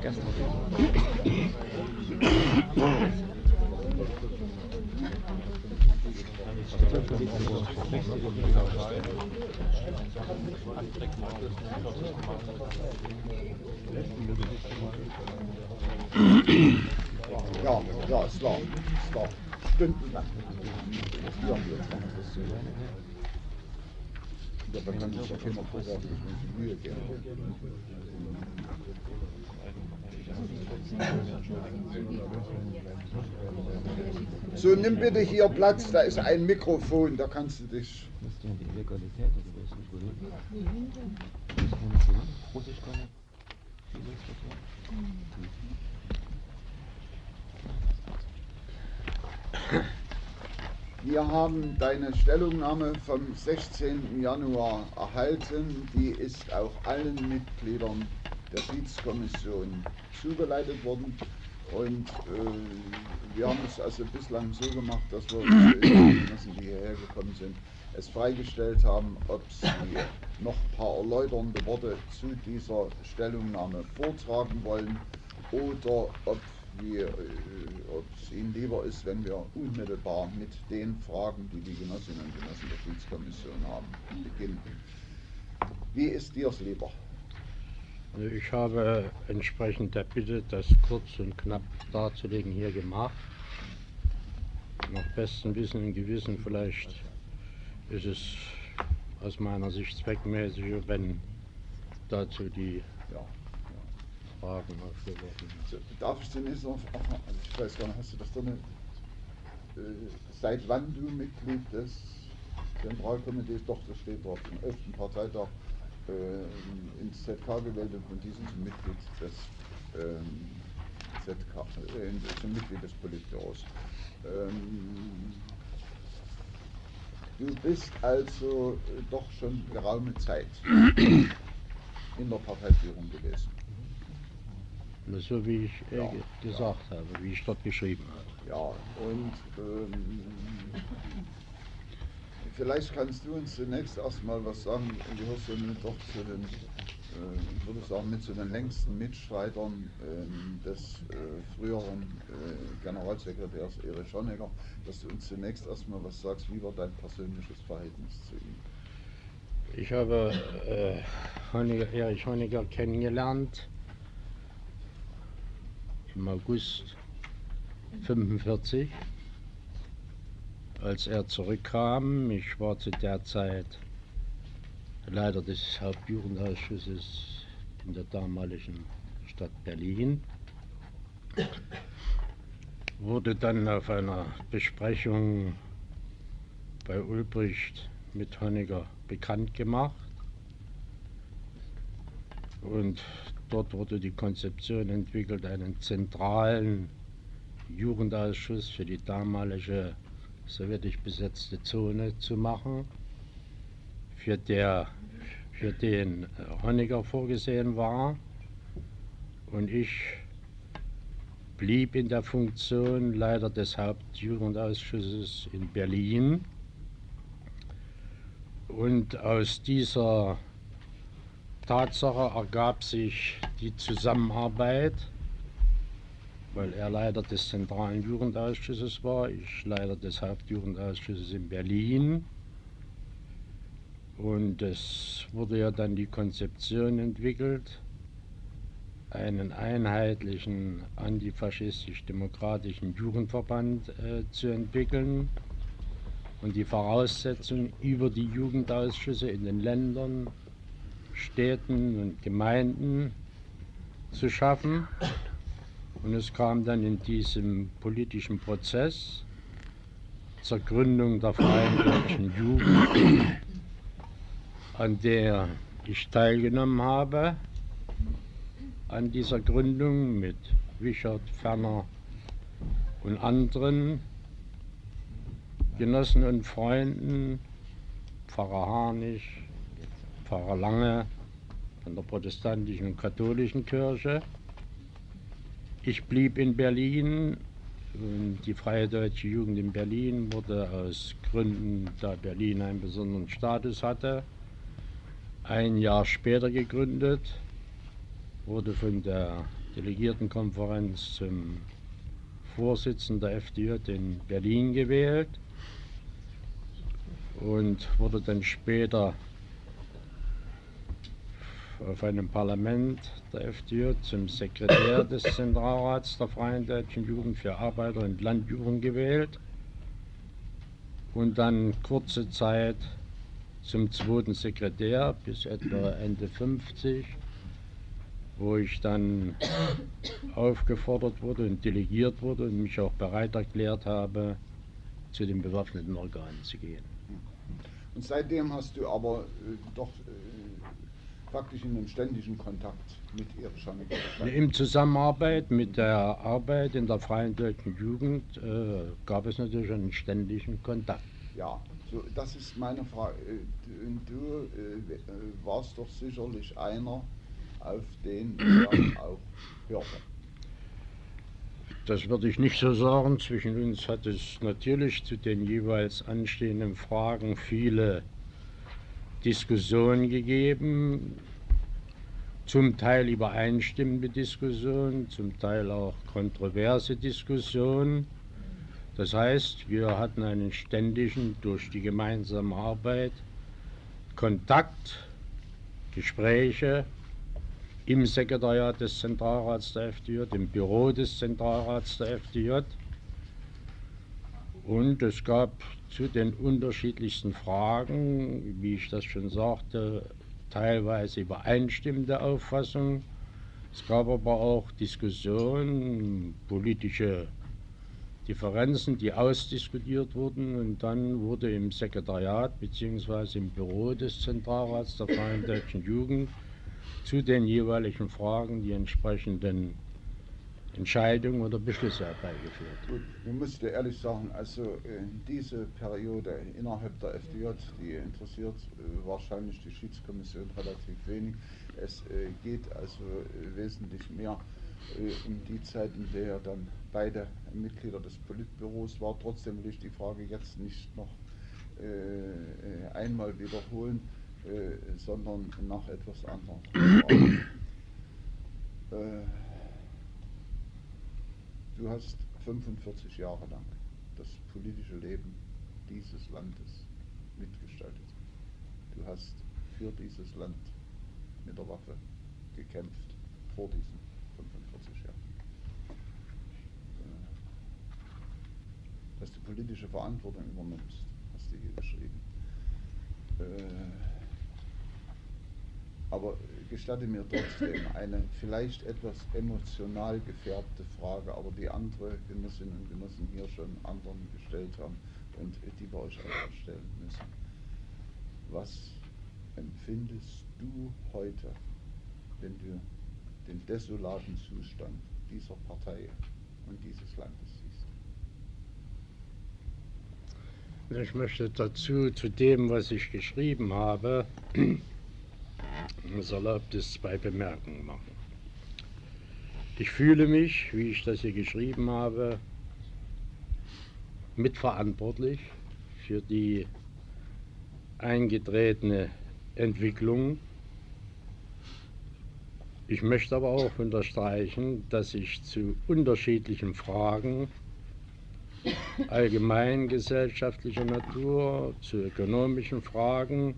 Ja, ja, es war, es war stundenlang. Ja, jetzt machen wir es so. Ja, dann kann sich ja keiner vorwerfen, dass man sich Mühe geben. So, nimm bitte hier Platz, da ist ein Mikrofon, da kannst du dich. Wir haben deine Stellungnahme vom 16. Januar erhalten. Die ist auch allen Mitgliedern der Schiedskommission zugeleitet worden. Und äh, wir haben es also bislang so gemacht, dass wir Genossen, die hierher gekommen sind, es freigestellt haben, ob sie noch ein paar erläuternde Worte zu dieser Stellungnahme vortragen wollen oder ob wir, äh, ob es Ihnen lieber ist, wenn wir unmittelbar mit den Fragen, die die Genossinnen und Genossen der Schiedskommission haben, beginnen. Wie ist dir es lieber? Also ich habe entsprechend der Bitte, das kurz und knapp darzulegen, hier gemacht. Nach bestem Wissen und Gewissen vielleicht ist es aus meiner Sicht zweckmäßiger, wenn dazu die. Fragen aufgeworfen werden. Darf ich zunächst noch, ach, also ich weiß gar nicht, hast du das drin? Äh, seit wann du Mitglied des Zentralkomitees, doch, das steht dort, im 11. Parteitag äh, ins ZK gewählt und von diesem zum Mitglied des ähm, ZK, äh, zum Mitglied des Politbüros. Ähm, du bist also äh, doch schon geraume Zeit in der Parteiführung gewesen. So wie ich äh, Ja, ge- gesagt habe, wie ich dort geschrieben habe. Ja, und ähm, vielleicht kannst du uns zunächst erstmal was sagen. Du gehörst ja nun doch zu den, äh, ich würde sagen, mit zu den längsten Mitstreitern ähm, des äh, früheren äh, Generalsekretärs Erich Honecker, dass du uns zunächst erstmal was sagst, wie war dein persönliches Verhältnis zu ihm? Ich habe äh, Honecker, Erich Honecker kennengelernt im August 1945, als er zurückkam. Ich war zu der Zeit Leiter des Hauptjugendausschusses in der damaligen Stadt Berlin. Wurde dann auf einer Besprechung bei Ulbricht mit Honecker bekannt gemacht. Und dort wurde die Konzeption entwickelt, einen zentralen Jugendausschuss für die damalige sowjetisch besetzte Zone zu machen, für, der, für den äh, Honecker vorgesehen war. Und ich blieb in der Funktion Leiter des Hauptjugendausschusses in Berlin. Und aus dieser Tatsache ergab sich die Zusammenarbeit, weil er Leiter des zentralen Jugendausschusses war, ich Leiter des Hauptjugendausschusses in Berlin. Und es wurde ja dann die Konzeption entwickelt, einen einheitlichen antifaschistisch-demokratischen Jugendverband äh, zu entwickeln und die Voraussetzung über die Jugendausschüsse in den Ländern, Städten und Gemeinden zu schaffen. Und es kam dann in diesem politischen Prozess zur Gründung der Freien Deutschen Jugend, an der ich teilgenommen habe, an dieser Gründung mit Wichert, Ferner und anderen Genossen und Freunden, Pfarrer Harnisch, Pfarrer Lange von der protestantischen und katholischen Kirche. Ich blieb in Berlin. und Die Freie Deutsche Jugend in Berlin wurde aus Gründen, da Berlin einen besonderen Status hatte, ein Jahr später gegründet. wurde von der Delegiertenkonferenz zum Vorsitzenden der FDJ in Berlin gewählt und wurde dann später auf einem Parlament der FDJ zum Sekretär des Zentralrats der Freien Deutschen Jugend für Arbeiter- und Landjugend gewählt und dann kurze Zeit zum zweiten Sekretär bis etwa Ende 50, wo ich dann aufgefordert wurde und delegiert wurde und mich auch bereit erklärt habe, zu den bewaffneten Organen zu gehen. Und seitdem hast du aber äh, doch praktisch in einem ständigen Kontakt mit ihr schon gestanden. Im Zusammenarbeit mit der Arbeit in der Freien Deutschen Jugend äh, gab es natürlich einen ständigen Kontakt. Ja, so, das ist meine Frage. Äh, Und du äh, äh, warst doch sicherlich einer, auf den ich auch hörte. Das würde ich nicht so sagen. Zwischen uns hat es natürlich zu den jeweils anstehenden Fragen viele Diskussionen gegeben, zum Teil übereinstimmende Diskussionen, zum Teil auch kontroverse Diskussionen. Das heißt, wir hatten einen ständigen, durch die gemeinsame Arbeit, Kontakt, Gespräche im Sekretariat des Zentralrats der FDJ, im Büro des Zentralrats der FDJ. Und es gab zu den unterschiedlichsten Fragen, wie ich das schon sagte, teilweise übereinstimmende Auffassungen. Es gab aber auch Diskussionen, politische Differenzen, die ausdiskutiert wurden und dann wurde im Sekretariat bzw. im Büro des Zentralrats der Freien Deutschen Jugend zu den jeweiligen Fragen die entsprechenden Entscheidungen oder Beschlüsse herbeigeführt. Gut, ich muss dir ehrlich sagen, also äh, diese Periode innerhalb der FDJ, die interessiert äh, wahrscheinlich die Schiedskommission relativ wenig. Es äh, geht also wesentlich mehr um die Zeit, in der dann beide Mitglieder des Politbüros war. Trotzdem will ich die Frage jetzt nicht noch äh, einmal wiederholen, äh, sondern nach etwas anderem. Äh, Du hast 45 Jahre lang das politische Leben dieses Landes mitgestaltet. Du hast für dieses Land mit der Waffe gekämpft vor diesen 45 Jahren. Äh, Dass du politische Verantwortung übernimmst, hast du hier geschrieben. Äh, aber gestatte mir trotzdem eine vielleicht etwas emotional gefärbte Frage, aber die andere Genossinnen und Genossen hier schon anderen gestellt haben und die wir euch auch stellen müssen. Was empfindest du heute, wenn du den desolaten Zustand dieser Partei und dieses Landes siehst? Ich möchte dazu, zu dem, was ich geschrieben habe, erlaubt es zwei Bemerkungen machen. Ich fühle mich, wie ich das hier geschrieben habe, mitverantwortlich für die eingetretene Entwicklung. Ich möchte aber auch unterstreichen, dass ich zu unterschiedlichen Fragen allgemein gesellschaftlicher Natur, zu ökonomischen Fragen,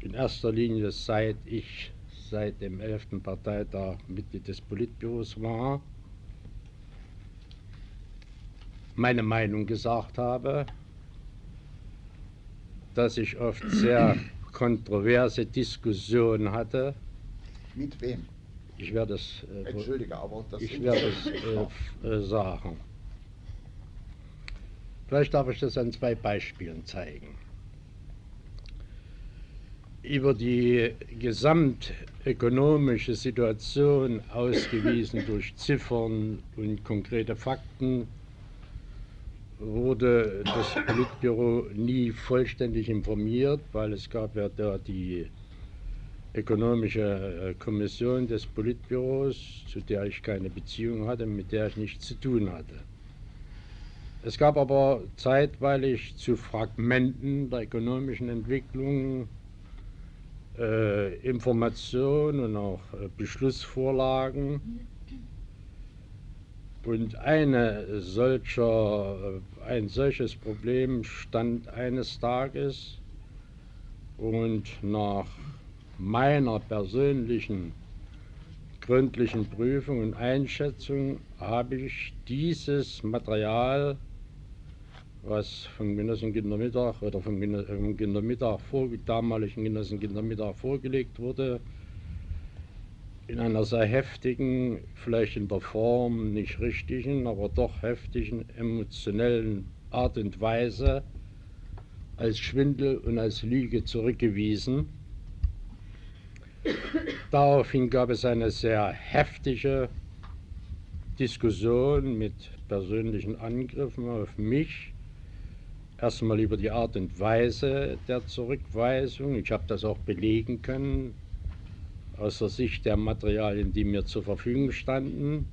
in erster Linie seit ich seit dem 11. Parteitag Mitglied des Politbüros war, meine Meinung gesagt habe, dass ich oft sehr kontroverse Diskussionen hatte. Mit wem? Ich werde es, äh, Entschuldige, aber das ich werde es äh, äh, sagen. Vielleicht darf ich das an zwei Beispielen zeigen. Über die gesamtökonomische Situation, ausgewiesen durch Ziffern und konkrete Fakten, wurde das Politbüro nie vollständig informiert, weil es gab ja da die ökonomische äh, Kommission des Politbüros, zu der ich keine Beziehung hatte, mit der ich nichts zu tun hatte. Es gab aber zeitweilig zu Fragmenten der ökonomischen Entwicklung äh, Informationen und auch äh, Beschlussvorlagen. Und eine solcher, äh, ein solches Problem stand eines Tages und nach meiner persönlichen gründlichen Prüfung und Einschätzung habe ich dieses Material, was vom Genossen Kindermittag oder vom Kindermittag vor, damaligen Genossen Kindermittag vorgelegt wurde, in einer sehr heftigen, vielleicht in der Form nicht richtigen, aber doch heftigen, emotionellen Art und Weise als Schwindel und als Lüge zurückgewiesen. Daraufhin gab es eine sehr heftige Diskussion mit persönlichen Angriffen auf mich. Erstmal über die Art und Weise der Zurückweisung. Ich habe das auch belegen können aus der Sicht der Materialien, die mir zur Verfügung standen.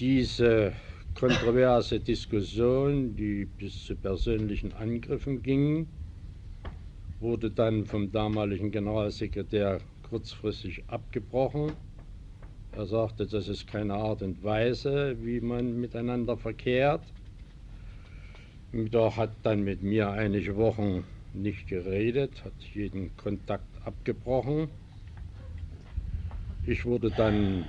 Diese kontroverse Diskussion, die bis zu persönlichen Angriffen ging, wurde dann vom damaligen Generalsekretär kurzfristig abgebrochen. Er sagte, das ist keine Art und Weise, wie man miteinander verkehrt. Er hat dann mit mir einige Wochen nicht geredet, hat jeden Kontakt abgebrochen. Ich wurde dann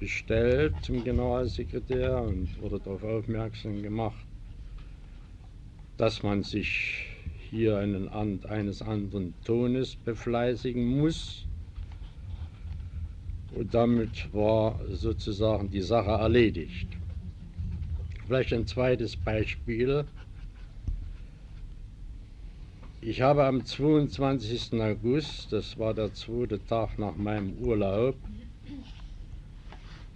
bestellt zum Generalsekretär und wurde darauf aufmerksam gemacht, dass man sich hier einen, eines anderen Tones befleißigen muss. Und damit war sozusagen die Sache erledigt. Vielleicht ein zweites Beispiel. Ich habe am 22. August, das war der zweite Tag nach meinem Urlaub,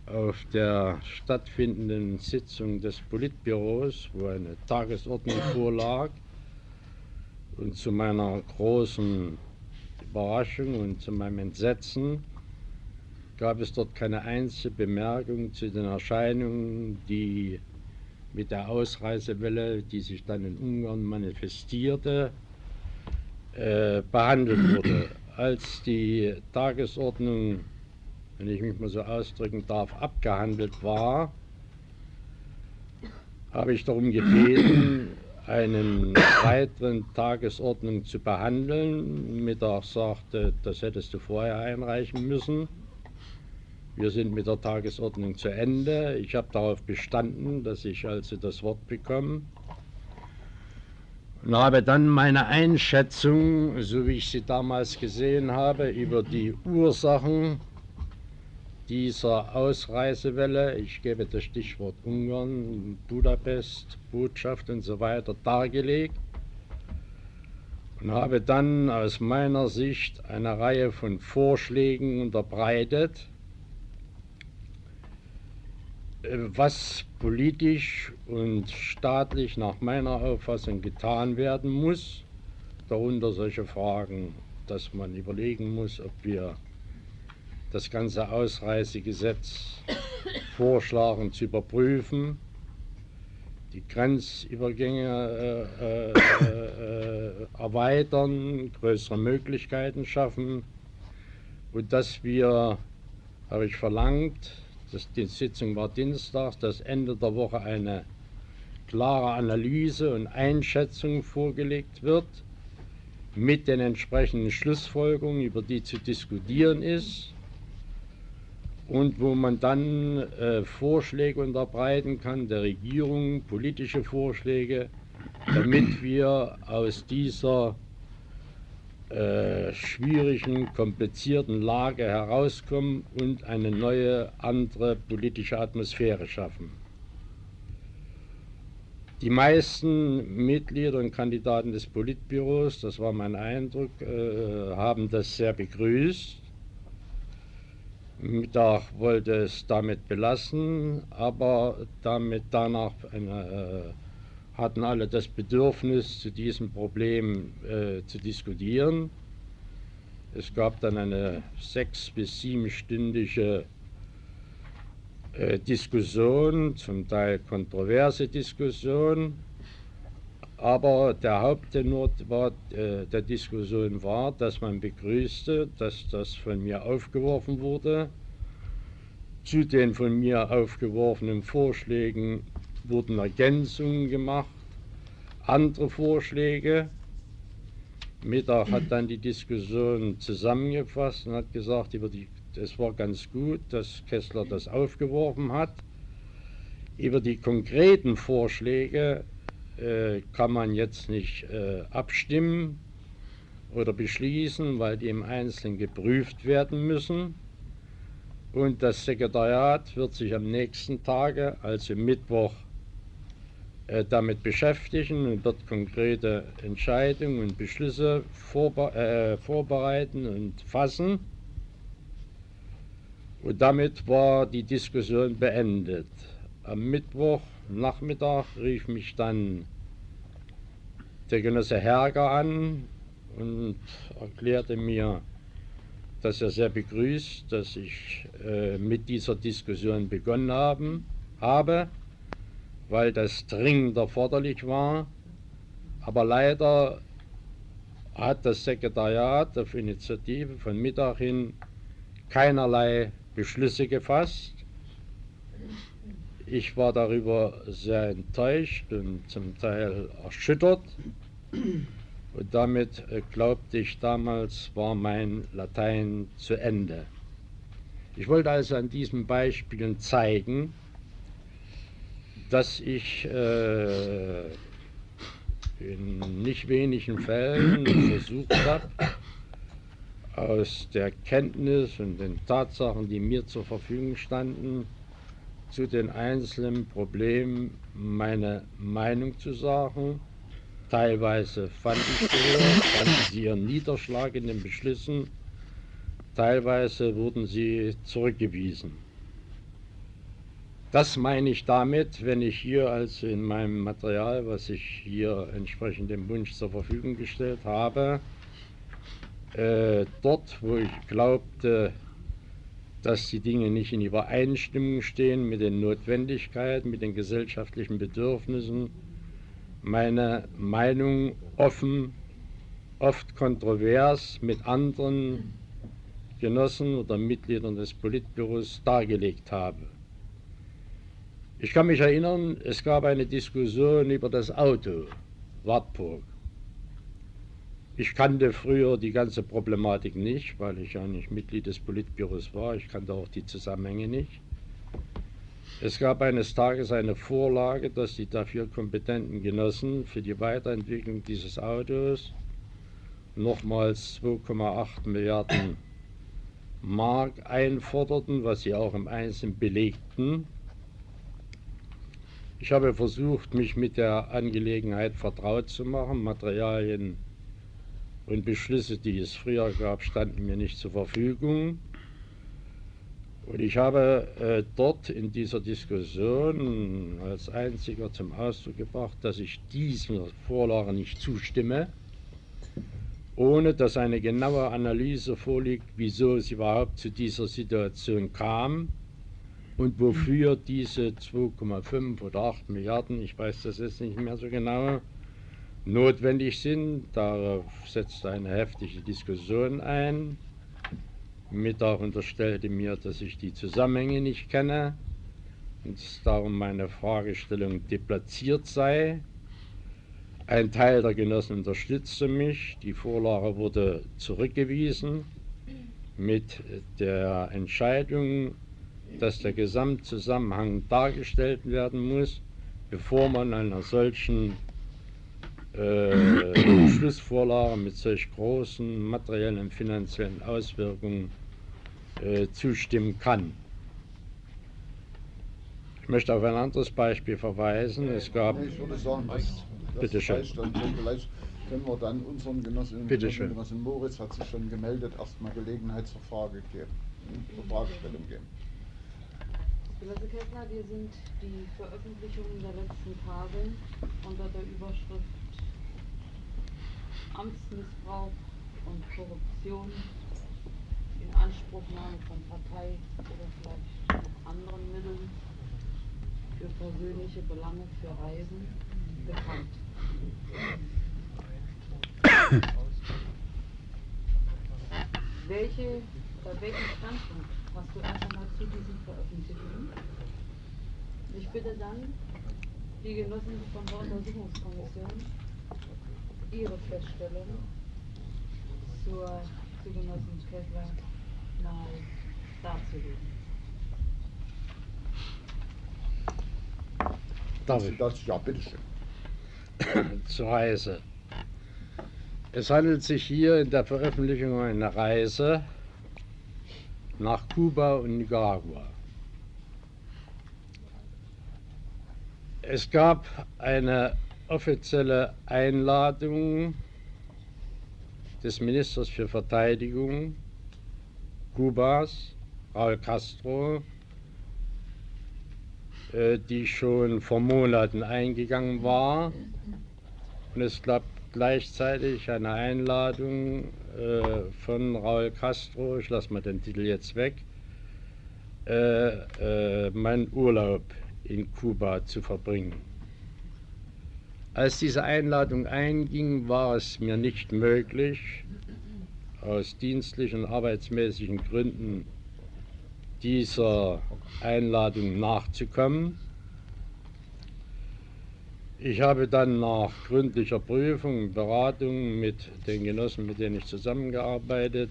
auf der stattfindenden Sitzung des Politbüros, wo eine Tagesordnung vorlag, und zu meiner großen Überraschung und zu meinem Entsetzen gab es dort keine einzige Bemerkung zu den Erscheinungen, die mit der Ausreisewelle, die sich dann in Ungarn manifestierte, äh, behandelt wurde. Als die Tagesordnung, wenn ich mich mal so ausdrücken darf, abgehandelt war, habe ich darum gebeten, einen weiteren Tagesordnung zu behandeln. Mittag sagte, das hättest du vorher einreichen müssen. Wir sind mit der Tagesordnung zu Ende. Ich habe darauf bestanden, dass ich also das Wort bekomme und habe dann meine Einschätzung, so wie ich sie damals gesehen habe, über die Ursachen dieser Ausreisewelle, ich gebe das Stichwort Ungarn, Budapest, Botschaft und so weiter, dargelegt und habe dann aus meiner Sicht eine Reihe von Vorschlägen unterbreitet, was politisch und staatlich nach meiner Auffassung getan werden muss. Darunter solche Fragen, dass man überlegen muss, ob wir das ganze Ausreisegesetz vorschlagen zu überprüfen, die Grenzübergänge äh, äh, äh, erweitern, größere Möglichkeiten schaffen und dass wir, habe ich verlangt, das, die Sitzung war Dienstag, dass Ende der Woche eine klare Analyse und Einschätzung vorgelegt wird mit den entsprechenden Schlussfolgerungen, über die zu diskutieren ist und wo man dann äh, Vorschläge unterbreiten kann der Regierung, politische Vorschläge, damit wir aus dieser äh, schwierigen, komplizierten Lage herauskommen und eine neue, andere politische Atmosphäre schaffen. Die meisten Mitglieder und Kandidaten des Politbüros, das war mein Eindruck, äh, haben das sehr begrüßt. Mittag wollte es damit belassen, aber damit danach eine, äh, hatten alle das Bedürfnis, zu diesem Problem äh, zu diskutieren. Es gab dann eine sechs- bis siebenstündige äh, Diskussion, zum Teil kontroverse Diskussion. Aber der Haupttenor äh, der Diskussion war, dass man begrüßte, dass das von mir aufgeworfen wurde. Zu den von mir aufgeworfenen Vorschlägen wurden Ergänzungen gemacht, andere Vorschläge. Mittag hat dann die Diskussion zusammengefasst und hat gesagt, es war ganz gut, dass Kessler das aufgeworfen hat. Über die konkreten Vorschläge äh, kann man jetzt nicht äh, abstimmen oder beschließen, weil die im Einzelnen geprüft werden müssen. Und das Sekretariat wird sich am nächsten Tage, also Mittwoch, äh, damit beschäftigen und wird konkrete Entscheidungen und Beschlüsse vorbe äh, vorbereiten und fassen. Und damit war die Diskussion beendet. Am Mittwochnachmittag rief mich dann der Genosse Herger an und erklärte mir, dass er sehr begrüßt, dass ich äh, mit dieser Diskussion begonnen haben, habe, weil das dringend erforderlich war. Aber leider hat das Sekretariat auf Initiative von Mittag hin keinerlei Beschlüsse gefasst. Ich war darüber sehr enttäuscht und zum Teil erschüttert. Und damit äh, glaubte ich damals, war mein Latein zu Ende. Ich wollte also an diesen Beispielen zeigen, dass ich äh, in nicht wenigen Fällen versucht habe, aus der Kenntnis und den Tatsachen, die mir zur Verfügung standen, zu den einzelnen Problemen meine Meinung zu sagen. Teilweise fand ich gehört, fanden sie ihren Niederschlag in den Beschlüssen, teilweise wurden sie zurückgewiesen. Das meine ich damit, wenn ich hier also in meinem Material, was ich hier entsprechend dem Wunsch zur Verfügung gestellt habe, äh, dort, wo ich glaubte, dass die Dinge nicht in Übereinstimmung stehen mit den Notwendigkeiten, mit den gesellschaftlichen Bedürfnissen, meine Meinung offen, oft kontrovers mit anderen Genossen oder Mitgliedern des Politbüros dargelegt habe. Ich kann mich erinnern, es gab eine Diskussion über das Auto, Wartburg. Ich kannte früher die ganze Problematik nicht, weil ich ja nicht Mitglied des Politbüros war. Ich kannte auch die Zusammenhänge nicht. Es gab eines Tages eine Vorlage, dass die dafür kompetenten Genossen für die Weiterentwicklung dieses Autos nochmals 2,8 Milliarden Mark einforderten, was sie auch im Einzelnen belegten. Ich habe versucht, mich mit der Angelegenheit vertraut zu machen, Materialien und Beschlüsse, die es früher gab, standen mir nicht zur Verfügung. Und ich habe äh, dort in dieser Diskussion als einziger zum Ausdruck gebracht, dass ich dieser Vorlage nicht zustimme, ohne dass eine genaue Analyse vorliegt, wieso es überhaupt zu dieser Situation kam und wofür diese 2,5 oder 8 Milliarden, ich weiß das jetzt nicht mehr so genau, notwendig sind. Darauf setzte eine heftige Diskussion ein. Mittag unterstellte mir, dass ich die Zusammenhänge nicht kenne und darum meine Fragestellung deplatziert sei. Ein Teil der Genossen unterstützte mich. Die Vorlage wurde zurückgewiesen mit der Entscheidung, dass der Gesamtzusammenhang dargestellt werden muss, bevor man einer solchen äh, Schlussvorlage mit solch großen materiellen und finanziellen Auswirkungen äh, zustimmen kann. Ich möchte auf ein anderes Beispiel verweisen. Es gab. Ich würde sagen, das, das Bitte schön. dann. Vielleicht können wir dann unseren Genossinnen und Bitte Genossen, schön. Genossen Moritz hat sich schon gemeldet, erstmal Gelegenheit zur Frage geben, zur Fragestellung geben. Genosse Kessler, wir sind die Veröffentlichungen der letzten Tage unter der Überschrift Amtsmissbrauch und Korruption, Inanspruchnahme von Partei oder vielleicht noch anderen Mitteln für persönliche Belange für Reisen bekannt. Welche, bei welchem Standpunkt hast du erst einmal zu diesen Veröffentlichungen? Ich bitte dann die Genossen von der Untersuchungskommission ihre Feststellung zur, zu Genossen Kessler mal darzulegen. Darf ich? Das, ja, bitteschön. zur Reise. Es handelt sich hier in der Veröffentlichung um eine Reise nach Kuba und Nicaragua. Es gab eine offizielle Einladung des Ministers für Verteidigung Kubas, Raul Castro, äh, die schon vor Monaten eingegangen war. Und es gab gleichzeitig eine Einladung äh, von Raul Castro, ich lasse mal den Titel jetzt weg, äh, äh, meinen Urlaub in Kuba zu verbringen. Als diese Einladung einging, war es mir nicht möglich, aus dienstlichen, arbeitsmäßigen Gründen dieser Einladung nachzukommen. Ich habe dann nach gründlicher Prüfung und Beratung mit den Genossen, mit denen ich zusammengearbeitet,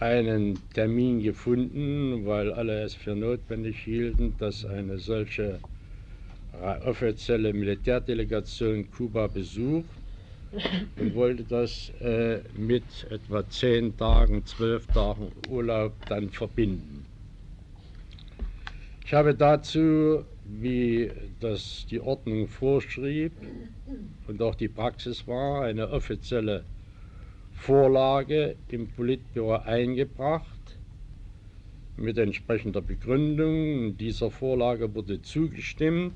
einen Termin gefunden, weil alle es für notwendig hielten, dass eine solche offizielle Militärdelegation Kuba besucht und wollte das äh, mit etwa zehn Tagen, zwölf Tagen Urlaub dann verbinden. Ich habe dazu, wie das die Ordnung vorschrieb und auch die Praxis war, eine offizielle Vorlage im Politbüro eingebracht mit entsprechender Begründung. Dieser Vorlage wurde zugestimmt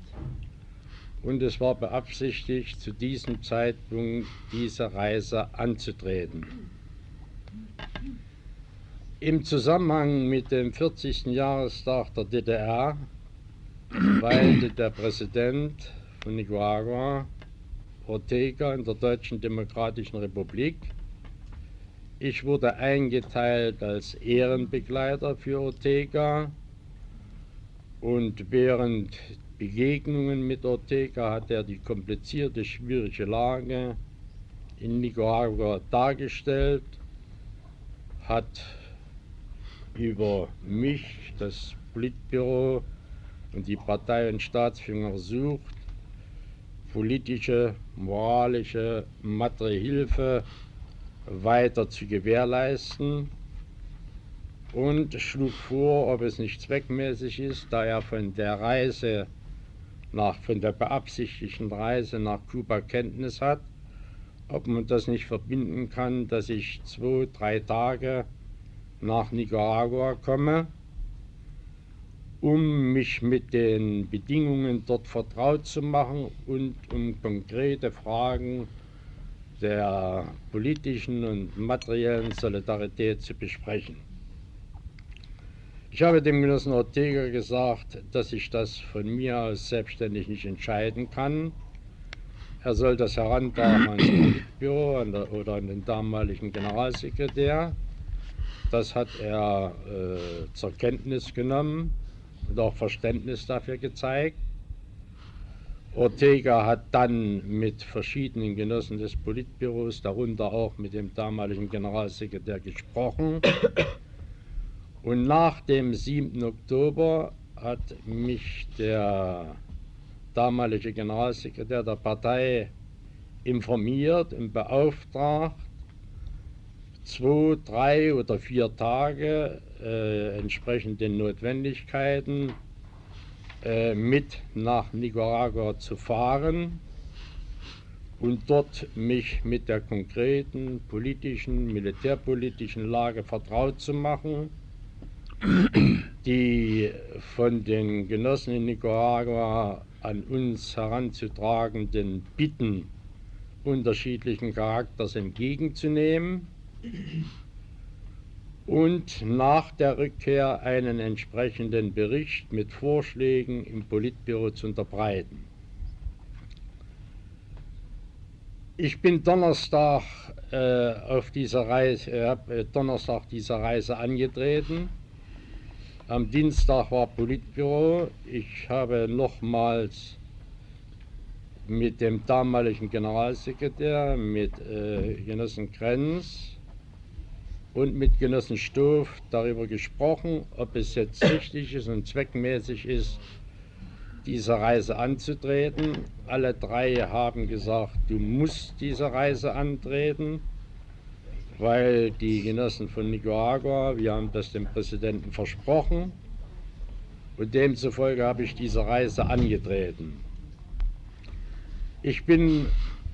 und es war beabsichtigt, zu diesem Zeitpunkt diese Reise anzutreten. Im Zusammenhang mit dem 40. Jahrestag der DDR weilte der Präsident von Nicaragua, Ortega, in der Deutschen Demokratischen Republik. Ich wurde eingeteilt als Ehrenbegleiter für Ortega und während Begegnungen mit Ortega hat er die komplizierte, schwierige Lage in Nicaragua dargestellt, hat über mich, das Politbüro und die Partei und Staatsführung versucht, politische, moralische, materielle Hilfe weiter zu gewährleisten. Und schlug vor, ob es nicht zweckmäßig ist, da er von der Reise nach, von der beabsichtigten Reise nach Kuba Kenntnis hat, ob man das nicht verbinden kann, dass ich zwei, drei Tage nach Nicaragua komme, um mich mit den Bedingungen dort vertraut zu machen und um konkrete Fragen der politischen und materiellen Solidarität zu besprechen. Ich habe dem Genossen Ortega gesagt, dass ich das von mir aus selbstständig nicht entscheiden kann. Er soll das herantragen ans Politbüro an der, oder an den damaligen Generalsekretär. Das hat er äh, zur Kenntnis genommen und auch Verständnis dafür gezeigt. Ortega hat dann mit verschiedenen Genossen des Politbüros, darunter auch mit dem damaligen Generalsekretär, gesprochen. Und nach dem 7. Oktober hat mich der damalige Generalsekretär der Partei informiert und beauftragt, zwei, drei oder vier Tage äh, entsprechend den Notwendigkeiten äh, mit nach Nicaragua zu fahren und dort mich mit der konkreten politischen, militärpolitischen Lage vertraut zu machen die von den Genossen in Nicaragua an uns heranzutragenden Bitten unterschiedlichen Charakters entgegenzunehmen und nach der Rückkehr einen entsprechenden Bericht mit Vorschlägen im Politbüro zu unterbreiten. Ich bin Donnerstag äh, auf dieser Reise, äh, äh, Donnerstag dieser Reise angetreten. Am Dienstag war Politbüro. Ich habe nochmals mit dem damaligen Generalsekretär, mit äh, Genossen Krenz und mit Genossen Stoff darüber gesprochen, ob es jetzt richtig ist und zweckmäßig ist, diese Reise anzutreten. Alle drei haben gesagt, du musst diese Reise antreten, weil die Genossen von Nicaragua, wir haben das dem Präsidenten versprochen und demzufolge habe ich diese Reise angetreten. Ich bin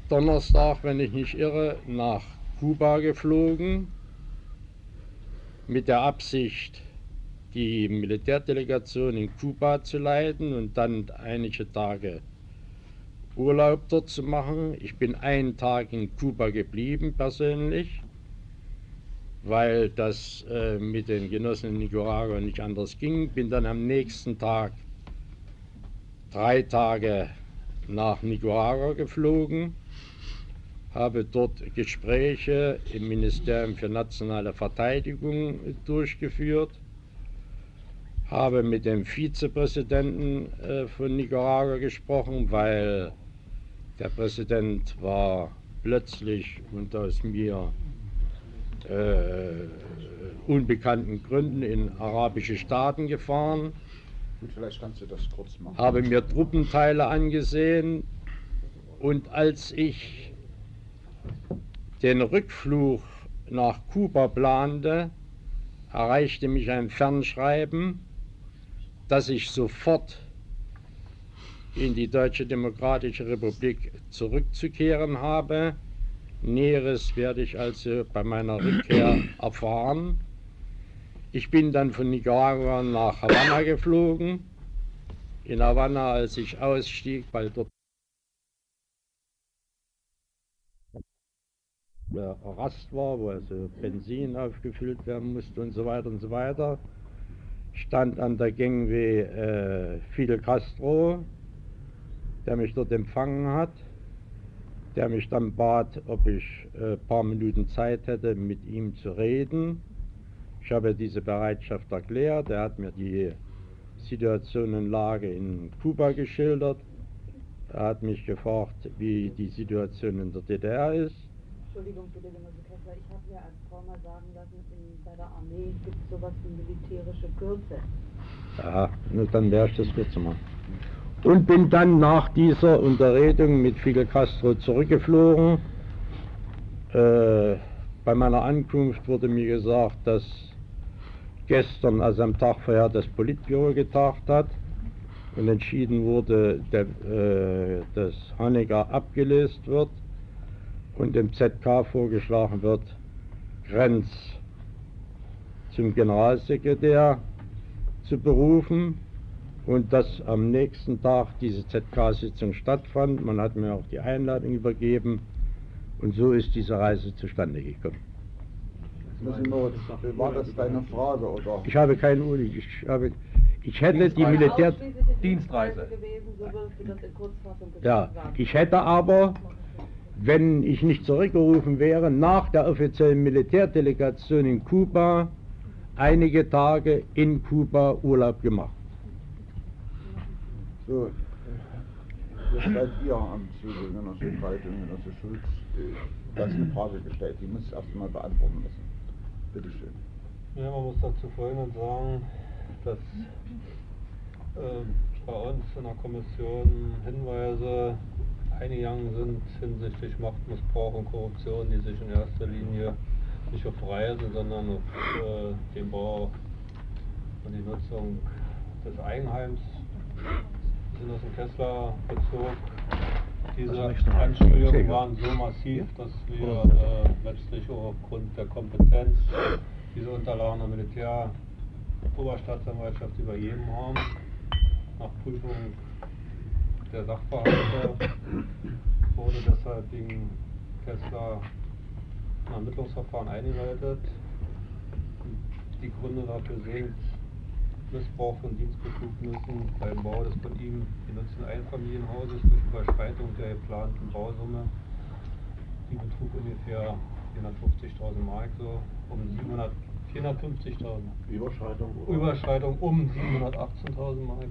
Donnerstag, wenn ich nicht irre, nach Kuba geflogen mit der Absicht, die Militärdelegation in Kuba zu leiten und dann einige Tage Urlaub dort zu machen. Ich bin einen Tag in Kuba geblieben persönlich, weil das äh, mit den Genossen in Nicaragua nicht anders ging. Bin dann am nächsten Tag drei Tage nach Nicaragua geflogen, habe dort Gespräche im Ministerium für nationale Verteidigung durchgeführt, habe mit dem Vizepräsidenten äh, von Nicaragua gesprochen, weil der Präsident war plötzlich und aus mir äh, unbekannten Gründen in arabische Staaten gefahren Gut, vielleicht kannst du das kurz machen. habe mir Truppenteile angesehen und als ich den Rückflug nach Kuba plante, erreichte mich ein Fernschreiben, dass ich sofort in die Deutsche Demokratische Republik zurückzukehren habe. Näheres werde ich also bei meiner Rückkehr erfahren. Ich bin dann von Nicaragua nach Havanna geflogen. In Havanna, als ich ausstieg, weil dort Rast war, wo also Benzin aufgefüllt werden musste und so weiter und so weiter, stand an der Gangway äh, Fidel Castro, der mich dort empfangen hat, der mich dann bat, ob ich ein äh, paar Minuten Zeit hätte, mit ihm zu reden. Ich habe diese Bereitschaft erklärt. Er hat mir die Situation und Lage in Kuba geschildert. Er hat mich gefragt, wie die Situation in der DDR ist. Entschuldigung bitte, Genosse Kessler, ich habe mir als Frau mal sagen lassen, in, bei der Armee gibt es sowas wie militärische Kürze. Ja, dann werde ich das kurz machen. Und bin dann nach dieser Unterredung mit Fidel Castro zurückgeflogen. Äh, bei meiner Ankunft wurde mir gesagt, dass gestern, also am Tag vorher, das Politbüro getagt hat und entschieden wurde, der, äh, dass Honecker abgelöst wird und dem ZK vorgeschlagen wird, Grenz zum Generalsekretär zu berufen und dass am nächsten Tag diese ZK-Sitzung stattfand. Man hat mir auch die Einladung übergeben und so ist diese Reise zustande gekommen. War das deine Frage oder? Ich habe keine Uni. Ich, habe, ich hätte die Militär... Ausschließliche Dienstreise. gewesen, so würdest du das in Kurzfassung gesagt Ja, ich hätte aber, wenn ich nicht zurückgerufen wäre, nach der offiziellen Militärdelegation in Kuba einige Tage in Kuba Urlaub gemacht. So, äh, jetzt seid ihr am Zuge, Genosse Breit und Genosse Schulz. Äh, Du hast eine Frage gestellt, die muss erst mal beantworten lassen. Bitte schön. Ja, man muss dazu Folgendes sagen, dass äh, bei uns in der Kommission Hinweise eingegangen sind hinsichtlich Machtmissbrauch und Korruption, die sich in erster Linie nicht auf Reisen, sondern auf äh, den Bau und die Nutzung des Eigenheims Genossen Kessler bezog. Diese Anschuldigungen waren so massiv, dass wir äh, letztlich auch aufgrund der Kompetenz diese Unterlagen der Militäroberstaatsanwaltschaft übergeben haben. Nach Prüfung der Sachverhalte wurde deshalb gegen Kessler ein Ermittlungsverfahren eingeleitet. Die Gründe dafür sind Missbrauch von Dienstbefugnissen beim Bau des von ihm genutzten Einfamilienhauses durch Überschreitung der geplanten Bausumme die betrug ungefähr 450.000 Mark, so um 700, 450.000. Überschreitung? Überschreitung um 718.000 Mark.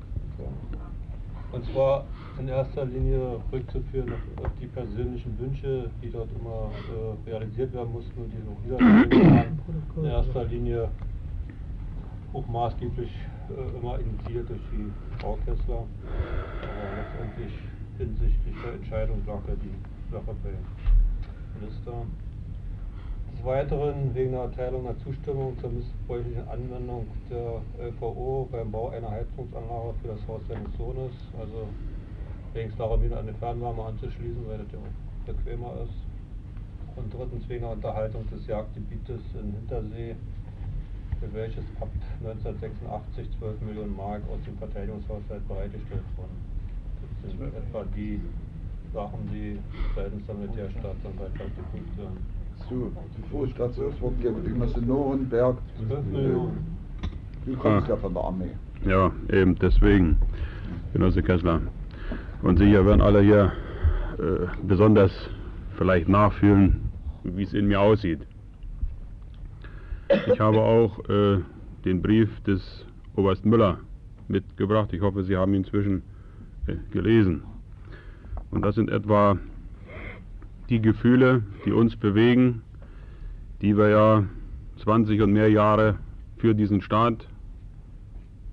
Und zwar in erster Linie rückzuführen auf, auf die persönlichen Wünsche, die dort immer äh, realisiert werden mussten und die auch wiedergegeben waren. In erster Linie auch maßgeblich äh, immer initiiert durch die Frau Kessler. Aber letztendlich hinsichtlich der Entscheidung lag ja die Sache bei Minister. Des Weiteren wegen der Erteilung der Zustimmung zur missbräuchlichen Anwendung der LVO beim Bau einer Heizungsanlage für das Haus seines Sohnes. Also es darum, ihn an die Fernwärme anzuschließen, weil das ja auch bequemer ist. Und drittens wegen der Unterhaltung des Jagdgebietes in Hintersee, für welches ab 1986 12 Millionen Mark aus dem Verteidigungshaushalt bereitgestellt wurden. Das sind etwa die Sachen, die seitens der Militärstaatsanwaltschaft geprüft werden. So, bevor ich dazu das Wort gebe, ich muss in Norenberg. 12 Millionen. Du kommst ja von der Armee. Ja, eben deswegen, Genosse Kessler. Und sicher werden alle hier äh, besonders vielleicht nachfühlen, wie es in mir aussieht. Ich habe auch äh, den Brief des Oberst Müller mitgebracht. Ich hoffe, Sie haben ihn inzwischen äh, gelesen. Und das sind etwa die Gefühle, die uns bewegen, die wir ja 20 und mehr Jahre für diesen Staat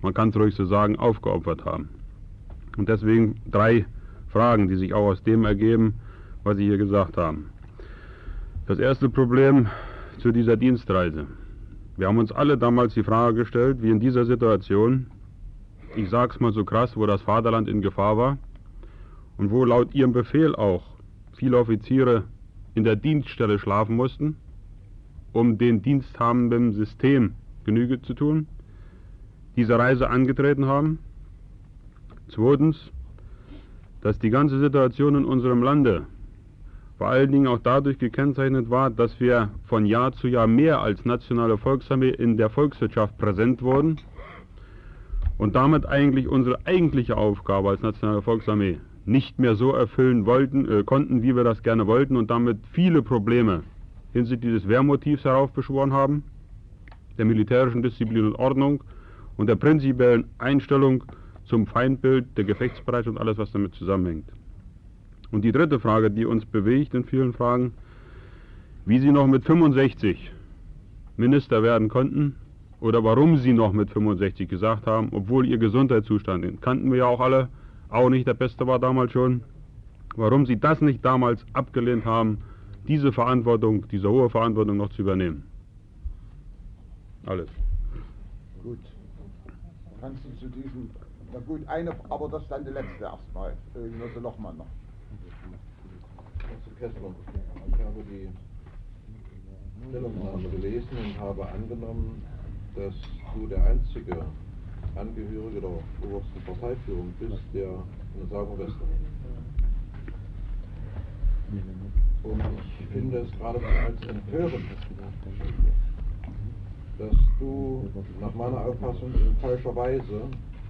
man kann es ruhig so sagen, aufgeopfert haben. Und deswegen drei Fragen, die sich auch aus dem ergeben, was Sie hier gesagt haben. Das erste Problem zu dieser Dienstreise. Wir haben uns alle damals die Frage gestellt, wie in dieser Situation, ich sag's mal so krass, wo das Vaterland in Gefahr war und wo laut Ihrem Befehl auch viele Offiziere in der Dienststelle schlafen mussten, um den diensthabenden System Genüge zu tun diese Reise angetreten haben. Zweitens, dass die ganze Situation in unserem Lande vor allen Dingen auch dadurch gekennzeichnet war, dass wir von Jahr zu Jahr mehr als nationale Volksarmee in der Volkswirtschaft präsent wurden und damit eigentlich unsere eigentliche Aufgabe als nationale Volksarmee nicht mehr so erfüllen wollten, äh, konnten, wie wir das gerne wollten und damit viele Probleme hinsichtlich des Wehrmotivs heraufbeschworen haben, der militärischen Disziplin und Ordnung, und der prinzipiellen Einstellung zum Feindbild, der Gefechtsbereitschaft und alles, was damit zusammenhängt. Und die dritte Frage, die uns bewegt in vielen Fragen, wie Sie noch mit 65 Minister werden konnten oder warum Sie noch mit 65 gesagt haben, obwohl Ihr Gesundheitszustand, den kannten wir ja auch alle, auch nicht der beste war damals schon, warum Sie das nicht damals abgelehnt haben, diese Verantwortung, diese hohe Verantwortung noch zu übernehmen. Alles. Gut. Kannst du zu diesem, na gut, eine, aber das ist dann die letzte erstmal. Genosse Lochmann noch. Zu Kessler. Ich habe die Stellungnahme gelesen und habe angenommen, dass du der einzige Angehörige der obersten Parteiführung bist, der eine Weste hat. Und ich finde es gerade als empörend, dass du nach meiner Auffassung in falscher Weise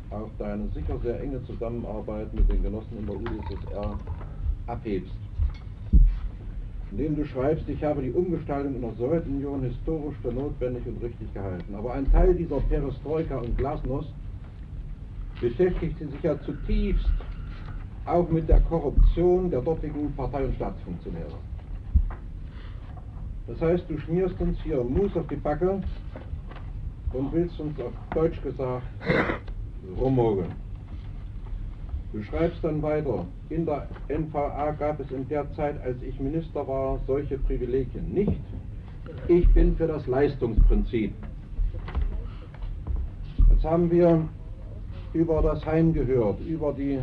auf deine sicher sehr enge Zusammenarbeit mit den Genossen in der UdSSR abhebst. Indem du schreibst, ich habe die Umgestaltung in der Sowjetunion historisch für notwendig und richtig gehalten. Aber ein Teil dieser Perestroika und Glasnost beschäftigte sich ja zutiefst auch mit der Korruption der dortigen Partei- und Staatsfunktionäre. Das heißt, du schmierst uns hier Mus auf die Backe und willst uns auf Deutsch gesagt rummogeln. Du schreibst dann weiter, in der NVA gab es in der Zeit, als ich Minister war, solche Privilegien nicht. Ich bin für das Leistungsprinzip. Jetzt haben wir über das Heim gehört, über die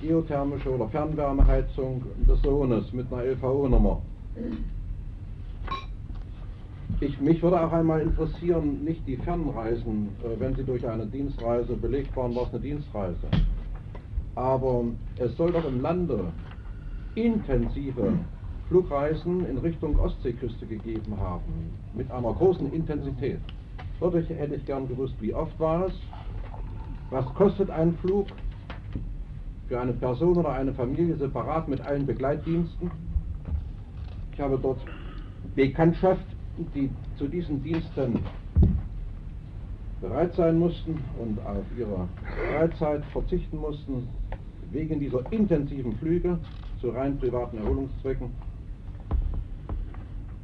geothermische oder Fernwärmeheizung des Sohnes mit einer LVO-Nummer. Ich, mich würde auch einmal interessieren, nicht die Fernreisen, äh, wenn sie durch eine Dienstreise belegt waren, war es eine Dienstreise. Aber es soll doch im Lande intensive Flugreisen in Richtung Ostseeküste gegeben haben, mit einer großen Intensität. Dadurch hätte ich gern gewusst, wie oft war es, was kostet ein Flug für eine Person oder eine Familie separat mit allen Begleitdiensten Ich habe dort Bekanntschaft, die zu diesen Diensten bereit sein mussten und auf ihre Freizeit verzichten mussten, wegen dieser intensiven Flüge zu rein privaten Erholungszwecken.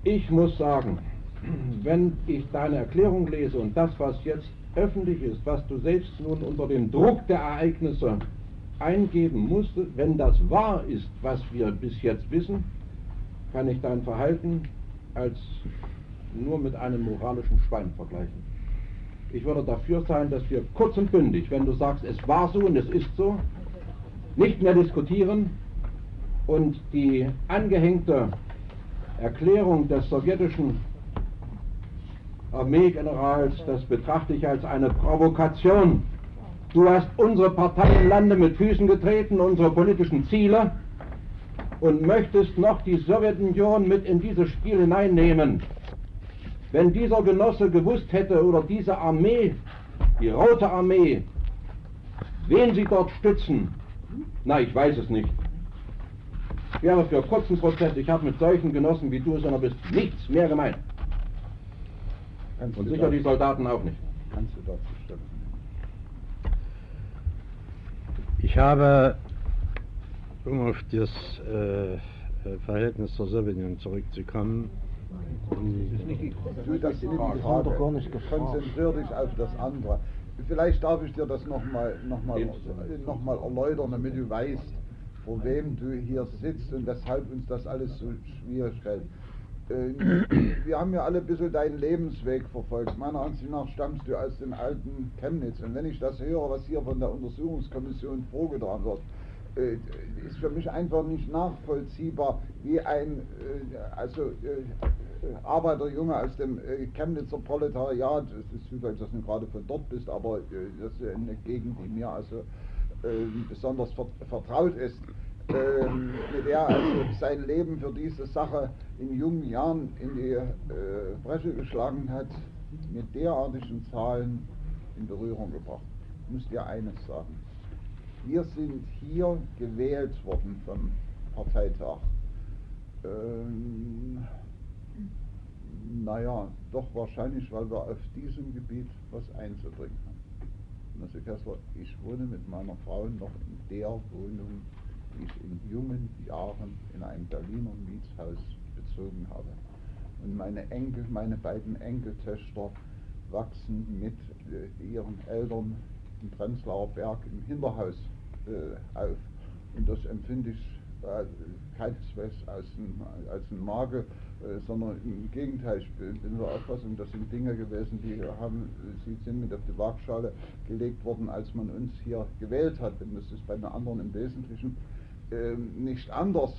Ich muss sagen, wenn ich deine Erklärung lese und das, was jetzt öffentlich ist, was du selbst nun unter dem Druck der Ereignisse eingeben musstest, wenn das wahr ist, was wir bis jetzt wissen, kann ich dein Verhalten als nur mit einem moralischen Schwein vergleichen. Ich würde dafür sein, dass wir kurz und bündig, wenn du sagst, es war so und es ist so, nicht mehr diskutieren und die angehängte Erklärung des sowjetischen Armeegenerals, das betrachte ich als eine Provokation. Du hast unsere Partei im Lande mit Füßen getreten, unsere politischen Ziele und möchtest noch die Sowjetunion mit in dieses Spiel hineinnehmen. Wenn dieser Genosse gewusst hätte oder diese Armee, die Rote Armee, wen sie dort stützen, na, ich weiß es nicht. Ich wäre für kurzen Prozess, ich habe mit solchen Genossen wie du es einer bist nichts mehr gemeint. Kannst Und sicher die Soldaten auch nicht. Kannst du dazu Stellung nehmen? Ich habe, um auf das äh, äh, Verhältnis zur Sowjetunion zurückzukommen, Du, das haben doch gar nicht. Konzentrier dich auf das andere. Vielleicht darf ich dir das nochmal noch mal, noch mal erläutern, damit du weißt, vor wem du hier sitzt und weshalb uns das alles so schwierig fällt. Äh, Wir haben ja alle ein bisschen deinen Lebensweg verfolgt. Meiner Ansicht nach stammst du aus dem alten Chemnitz. Und wenn ich das höre, was hier von der Untersuchungskommission vorgetragen wird, äh, ist für mich einfach nicht nachvollziehbar, wie ein äh, also, Arbeiterjunge aus dem äh, Chemnitzer Proletariat, es ist zufällig, dass du gerade von dort bist, aber äh, das ist eine Gegend, die mir also äh, besonders ver vertraut ist, ähm, mit der also sein Leben für diese Sache in jungen Jahren in die äh, Bresche geschlagen hat, mit derartigen Zahlen in Berührung gebracht. Ich muss dir eines sagen. Wir sind hier gewählt worden vom Parteitag. Ähm, naja, doch wahrscheinlich, weil wir auf diesem Gebiet was einzubringen haben. Monsieur Kessler, ich wohne mit meiner Frau noch in der Wohnung, die ich in jungen Jahren in einem Berliner Mietshaus bezogen habe. Und meine Enkel, meine beiden Enkeltöchter wachsen mit äh, ihren Eltern im Prenzlauer Berg im Hinterhaus äh, auf. Und das empfinde ich äh, keineswegs als ein, als ein Makel, sondern im Gegenteil, ich bin der Auffassung, das sind Dinge gewesen, die haben, sie sind mit auf die Waagschale gelegt worden, als man uns hier gewählt hat. Denn das ist bei den anderen im Wesentlichen ähm, nicht anders.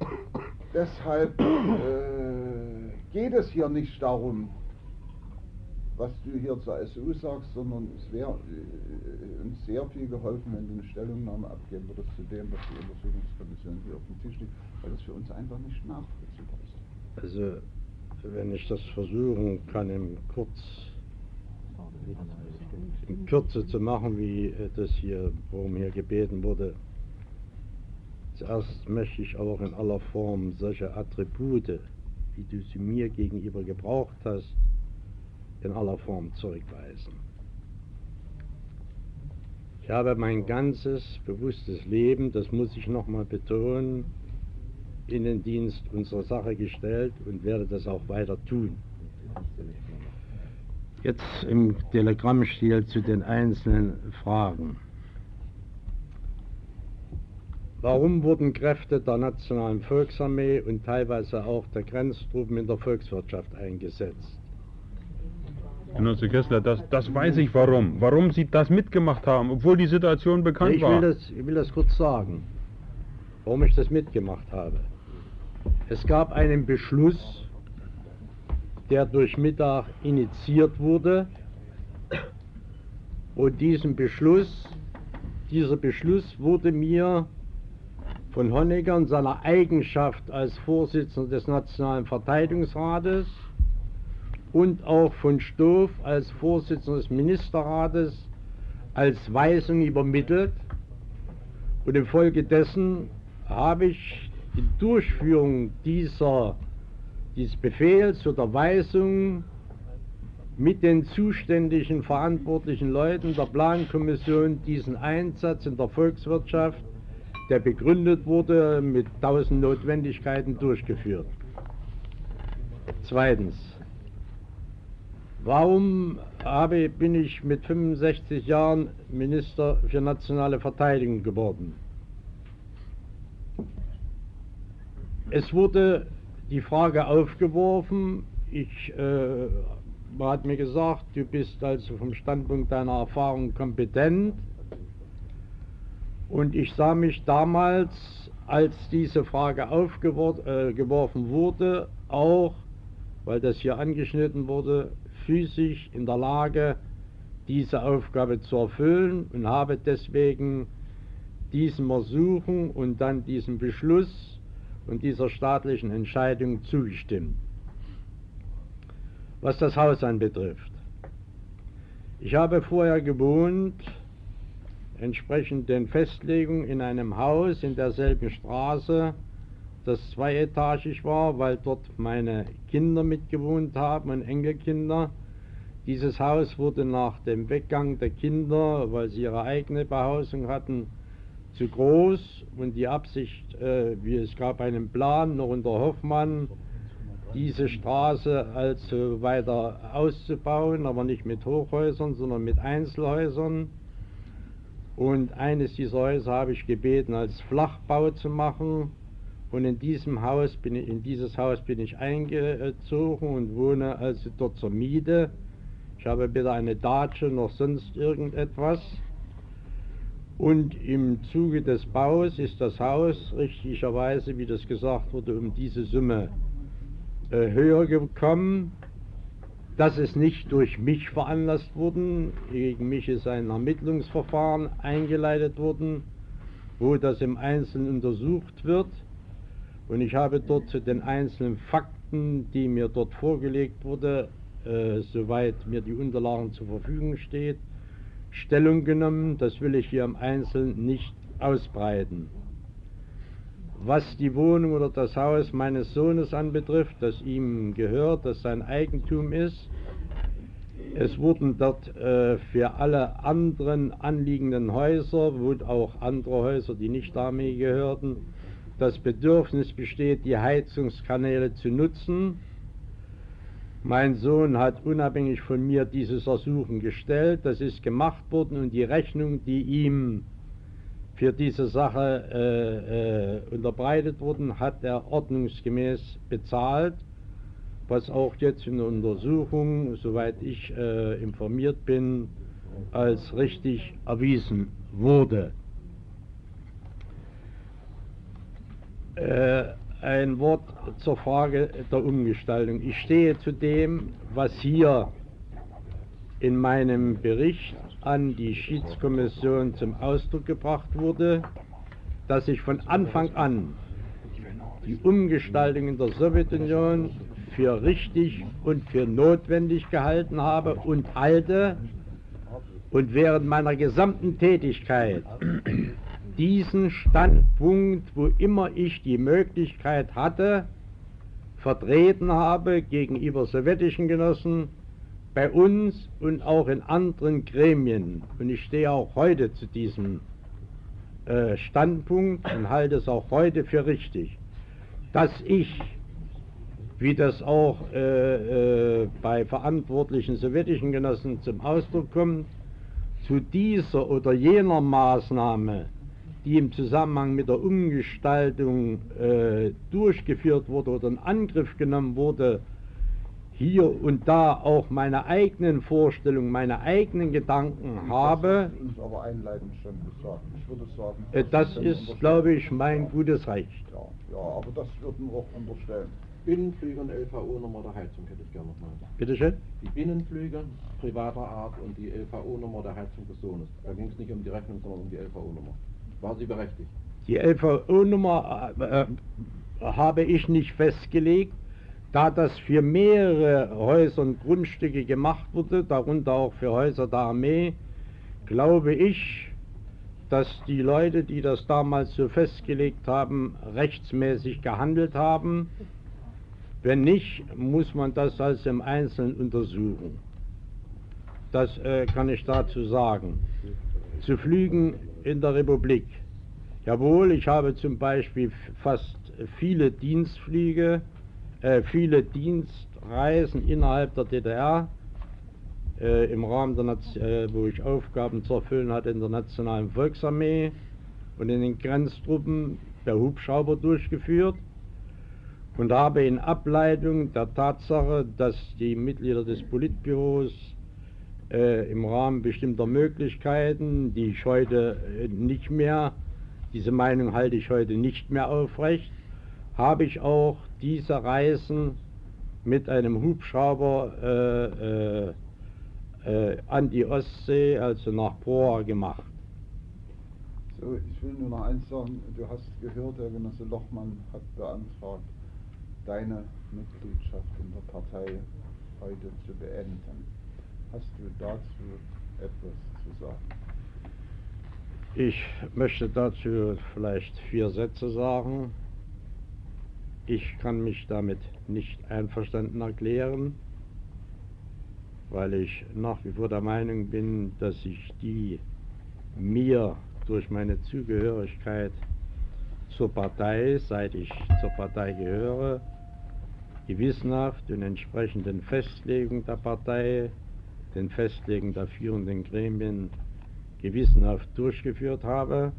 Deshalb äh, geht es hier nicht darum, was du hier zur SU sagst, sondern es wäre äh, uns sehr viel geholfen, wenn du eine Stellungnahme abgeben würdest zu dem, was die Untersuchungskommission hier auf dem Tisch liegt, weil das für uns einfach nicht nachvollziehbar ist. Also wenn ich das versuchen kann, im Kurz, in Kürze zu machen, wie äh, das hier, worum hier gebeten wurde. Zuerst möchte ich auch in aller Form solche Attribute, wie du sie mir gegenüber gebraucht hast, in aller Form zurückweisen. Ich habe mein ganzes bewusstes Leben, das muss ich nochmal betonen, in den Dienst unserer Sache gestellt und werde das auch weiter tun. Jetzt im Telegrammstil zu den einzelnen Fragen. Warum wurden Kräfte der Nationalen Volksarmee und teilweise auch der Grenztruppen in der Volkswirtschaft eingesetzt? Genosse Kessler, das, das weiß ich warum. Warum Sie das mitgemacht haben, obwohl die Situation bekannt ich, war. will das, ich will das kurz sagen, warum ich das mitgemacht habe. Es gab einen Beschluss, der durch Mittag initiiert wurde. Und diesen Beschluss, dieser Beschluss wurde mir von Honecker in seiner Eigenschaft als Vorsitzender des Nationalen Verteidigungsrates und auch von Stoff als Vorsitzender des Ministerrates als Weisung übermittelt. Und infolgedessen habe ich die Durchführung dieser, dieses Befehls oder Weisung mit den zuständigen verantwortlichen Leuten der Plankommission diesen Einsatz in der Volkswirtschaft, der begründet wurde, mit tausend Notwendigkeiten durchgeführt. Zweitens, warum habe, bin ich mit 65 Jahren Minister für nationale Verteidigung geworden? Es wurde die Frage aufgeworfen, ich äh, man hat mir gesagt, du bist also vom Standpunkt deiner Erfahrung kompetent. Und ich sah mich damals, als diese Frage aufgeworfen äh, wurde, auch, weil das hier angeschnitten wurde, physisch in der Lage, diese Aufgabe zu erfüllen und habe deswegen diesem Ersuchen und dann diesem Beschluss und dieser staatlichen Entscheidung zugestimmt was das Haus anbetrifft. Ich habe vorher gewohnt, entsprechend den Festlegungen, in einem Haus in derselben Straße, das zweietagig war, weil dort meine Kinder mitgewohnt haben und Enkelkinder. Dieses Haus wurde nach dem Weggang der Kinder, weil sie ihre eigene Behausung hatten, zu groß und die Absicht, äh, wie es gab einen Plan noch unter Hoffmann, diese Straße also weiter auszubauen, aber nicht mit Hochhäusern, sondern mit Einzelhäusern. Und eines dieser Häuser habe ich gebeten, als Flachbau zu machen. Und in diesem Haus bin ich, in dieses Haus bin ich eingezogen und wohne also dort zur Miete. Ich habe weder eine Datsche noch sonst irgendetwas. Und im Zuge des Baus ist das Haus richtigerweise, wie das gesagt wurde, um diese Summe äh, höher gekommen. Das ist nicht durch mich veranlasst worden. Gegen mich ist ein Ermittlungsverfahren eingeleitet worden, wo das im Einzelnen untersucht wird. Und ich habe dort zu den einzelnen Fakten, die mir dort vorgelegt wurde, äh, soweit mir die Unterlagen zur Verfügung steht, Stellung genommen. Das will ich hier im Einzelnen nicht ausbreiten. Was die Wohnung oder das Haus meines Sohnes anbetrifft, das ihm gehört, das sein Eigentum ist, es wurden dort äh, für alle anderen anliegenden Häuser, wo auch andere Häuser, die nicht der Armee gehörten, das Bedürfnis besteht, die Heizungskanäle zu nutzen. Mein Sohn hat unabhängig von mir dieses Ersuchen gestellt, das ist gemacht worden und die Rechnung, die ihm für diese Sache äh, äh, unterbreitet wurden, hat er ordnungsgemäß bezahlt, was auch jetzt in der Untersuchung, soweit ich äh, informiert bin, als richtig erwiesen wurde. Ein Wort zur Frage der Umgestaltung. Ich stehe zu dem, was hier in meinem Bericht an die Schiedskommission zum Ausdruck gebracht wurde, dass ich von Anfang an die Umgestaltung in der Sowjetunion für richtig und für notwendig gehalten habe und halte und während meiner gesamten Tätigkeit diesen Standpunkt, wo immer ich die Möglichkeit hatte, vertreten habe gegenüber sowjetischen Genossen, bei uns und auch in anderen Gremien, und ich stehe auch heute zu diesem äh, Standpunkt und halte es auch heute für richtig, dass ich, wie das auch äh, äh, bei verantwortlichen sowjetischen Genossen zum Ausdruck kommt, zu dieser oder jener Maßnahme, die im Zusammenhang mit der Umgestaltung äh, durchgeführt wurde oder in Angriff genommen wurde, hier und da auch meine eigenen Vorstellungen, meine eigenen Gedanken habe. Das uns aber einleitend schon gesagt. Ich würde sagen, äh, das ist, glaube ich, mein gutes Recht. Ja, ja, aber das würden wir auch unterstellen. Binnenflüge und LVO-Nummer der Heizung hätte ich gerne nochmal. Bitte schön? Die Binnenflüge privater Art und die LVO-Nummer der Heizung des Sohnes. Da ging es nicht um die Rechnung, sondern um die LVO-Nummer. War sie berechtigt? Die LVO-Nummer äh, äh, habe ich nicht festgelegt. Da das für mehrere Häuser und Grundstücke gemacht wurde, darunter auch für Häuser der Armee, glaube ich, dass die Leute, die das damals so festgelegt haben, rechtsmäßig gehandelt haben. Wenn nicht, muss man das also im Einzelnen untersuchen. Das äh, kann ich dazu sagen. Zu Flügen in der Republik. Jawohl, ich habe zum Beispiel fast viele Dienstflüge, äh, viele Dienstreisen innerhalb der DDR äh, im Rahmen der, Naz- äh, wo ich Aufgaben zu erfüllen hatte in der Nationalen Volksarmee und in den Grenztruppen per Hubschrauber durchgeführt und habe in Ableitung der Tatsache, dass die Mitglieder des Politbüros äh, im Rahmen bestimmter Möglichkeiten, die ich heute äh, nicht mehr, diese Meinung halte ich heute nicht mehr aufrecht, habe ich auch diese Reisen mit einem Hubschrauber äh, äh, äh, an die Ostsee, also nach Proa gemacht. So, ich will nur noch eins sagen. Du hast gehört, der Genosse Lochmann hat beantragt, deine Mitgliedschaft in der Partei heute zu beenden. Hast du dazu etwas zu sagen? Ich möchte dazu vielleicht vier Sätze sagen. Ich kann mich damit nicht einverstanden erklären, weil ich nach wie vor der Meinung bin, dass ich die mir durch meine Zugehörigkeit zur Partei, seit ich zur Partei gehöre, gewissenhaft und entsprechend den Festlegungen der Partei, den Festlegungen der führenden Gremien gewissenhaft durchgeführt habe.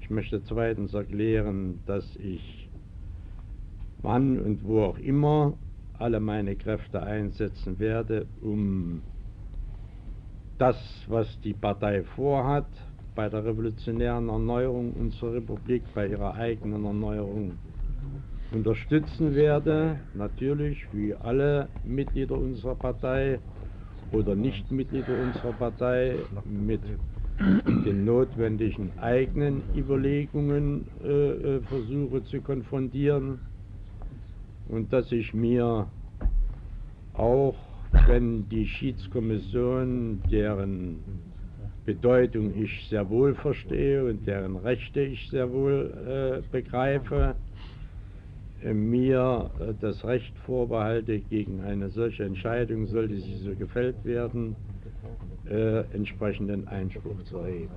Ich möchte zweitens erklären, dass ich wann und wo auch immer alle meine Kräfte einsetzen werde, um das, was die Partei vorhat, bei der revolutionären Erneuerung unserer Republik, bei ihrer eigenen Erneuerung unterstützen werde. Natürlich, wie alle Mitglieder unserer Partei oder Nichtmitglieder unserer Partei, mit den notwendigen eigenen Überlegungen äh, äh, versuche zu konfrontieren. Und dass ich mir auch, wenn die Schiedskommission, deren Bedeutung ich sehr wohl verstehe und deren Rechte ich sehr wohl äh, begreife, mir äh, das Recht vorbehalte, gegen eine solche Entscheidung, sollte sie so gefällt werden, äh, entsprechenden Einspruch zu erheben.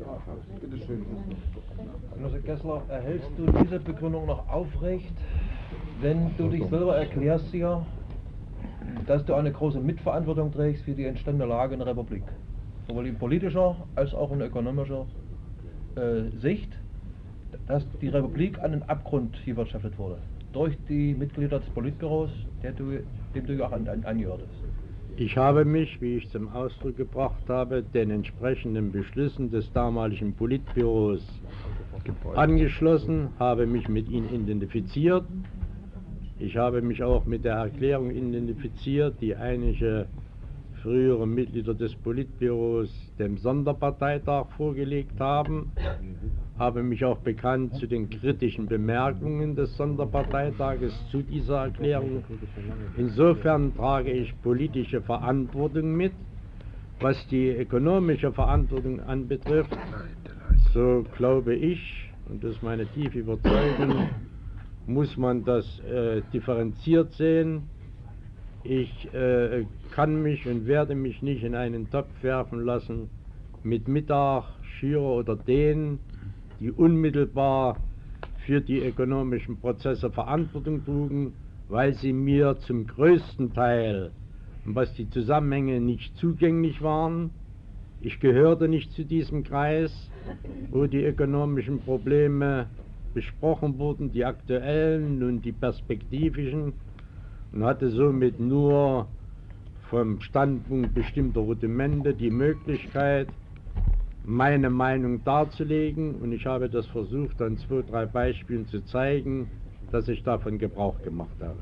Ja, bitteschön. Genosse Kessler, erhältst du diese Begründung noch aufrecht, wenn du dich selber erklärst hier, dass du eine große Mitverantwortung trägst für die entstandene Lage in der Republik? Sowohl in politischer als auch in ökonomischer äh, Sicht, dass die Republik an den Abgrund gewirtschaftet wurde. Durch die Mitglieder des Politbüros, der du, dem du ja auch an, an, angehörtest. Ich habe mich, wie ich zum Ausdruck gebracht habe, den entsprechenden Beschlüssen des damaligen Politbüros angeschlossen, habe mich mit ihnen identifiziert. Ich habe mich auch mit der Erklärung identifiziert, die einige frühere Mitglieder des Politbüros dem Sonderparteitag vorgelegt haben, habe mich auch bekannt zu den kritischen Bemerkungen des Sonderparteitages zu dieser Erklärung. Insofern trage ich politische Verantwortung mit. Was die ökonomische Verantwortung anbetrifft, so glaube ich, und das ist meine tiefe Überzeugung, muss man das äh, differenziert sehen. Ich äh, kann mich und werde mich nicht in einen Topf werfen lassen mit Mittag, Schürer oder denen, die unmittelbar für die ökonomischen Prozesse Verantwortung trugen, weil sie mir zum größten Teil, was die Zusammenhänge nicht zugänglich waren, ich gehörte nicht zu diesem Kreis, wo die ökonomischen Probleme besprochen wurden, die aktuellen und die perspektivischen, und hatte somit nur vom Standpunkt bestimmter Rudimente die Möglichkeit, meine Meinung darzulegen und ich habe das versucht, an zwei, drei Beispielen zu zeigen, dass ich davon Gebrauch gemacht habe.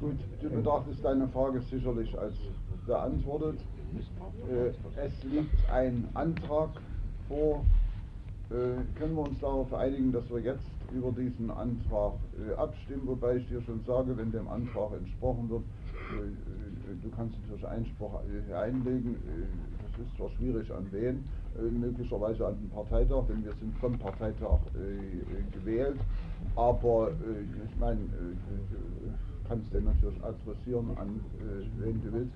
Gut, du betrachtest deine Frage sicherlich als beantwortet. Äh, es liegt ein Antrag vor. Äh, können wir uns darauf einigen, dass wir jetzt über diesen Antrag äh, abstimmen, wobei ich dir schon sage, wenn dem Antrag entsprochen wird, äh, du kannst natürlich Einspruch einlegen, das ist zwar schwierig an wen, möglicherweise an den Parteitag, denn wir sind vom Parteitag äh, äh gewählt, aber ich meine, kannst du natürlich adressieren an wen du willst.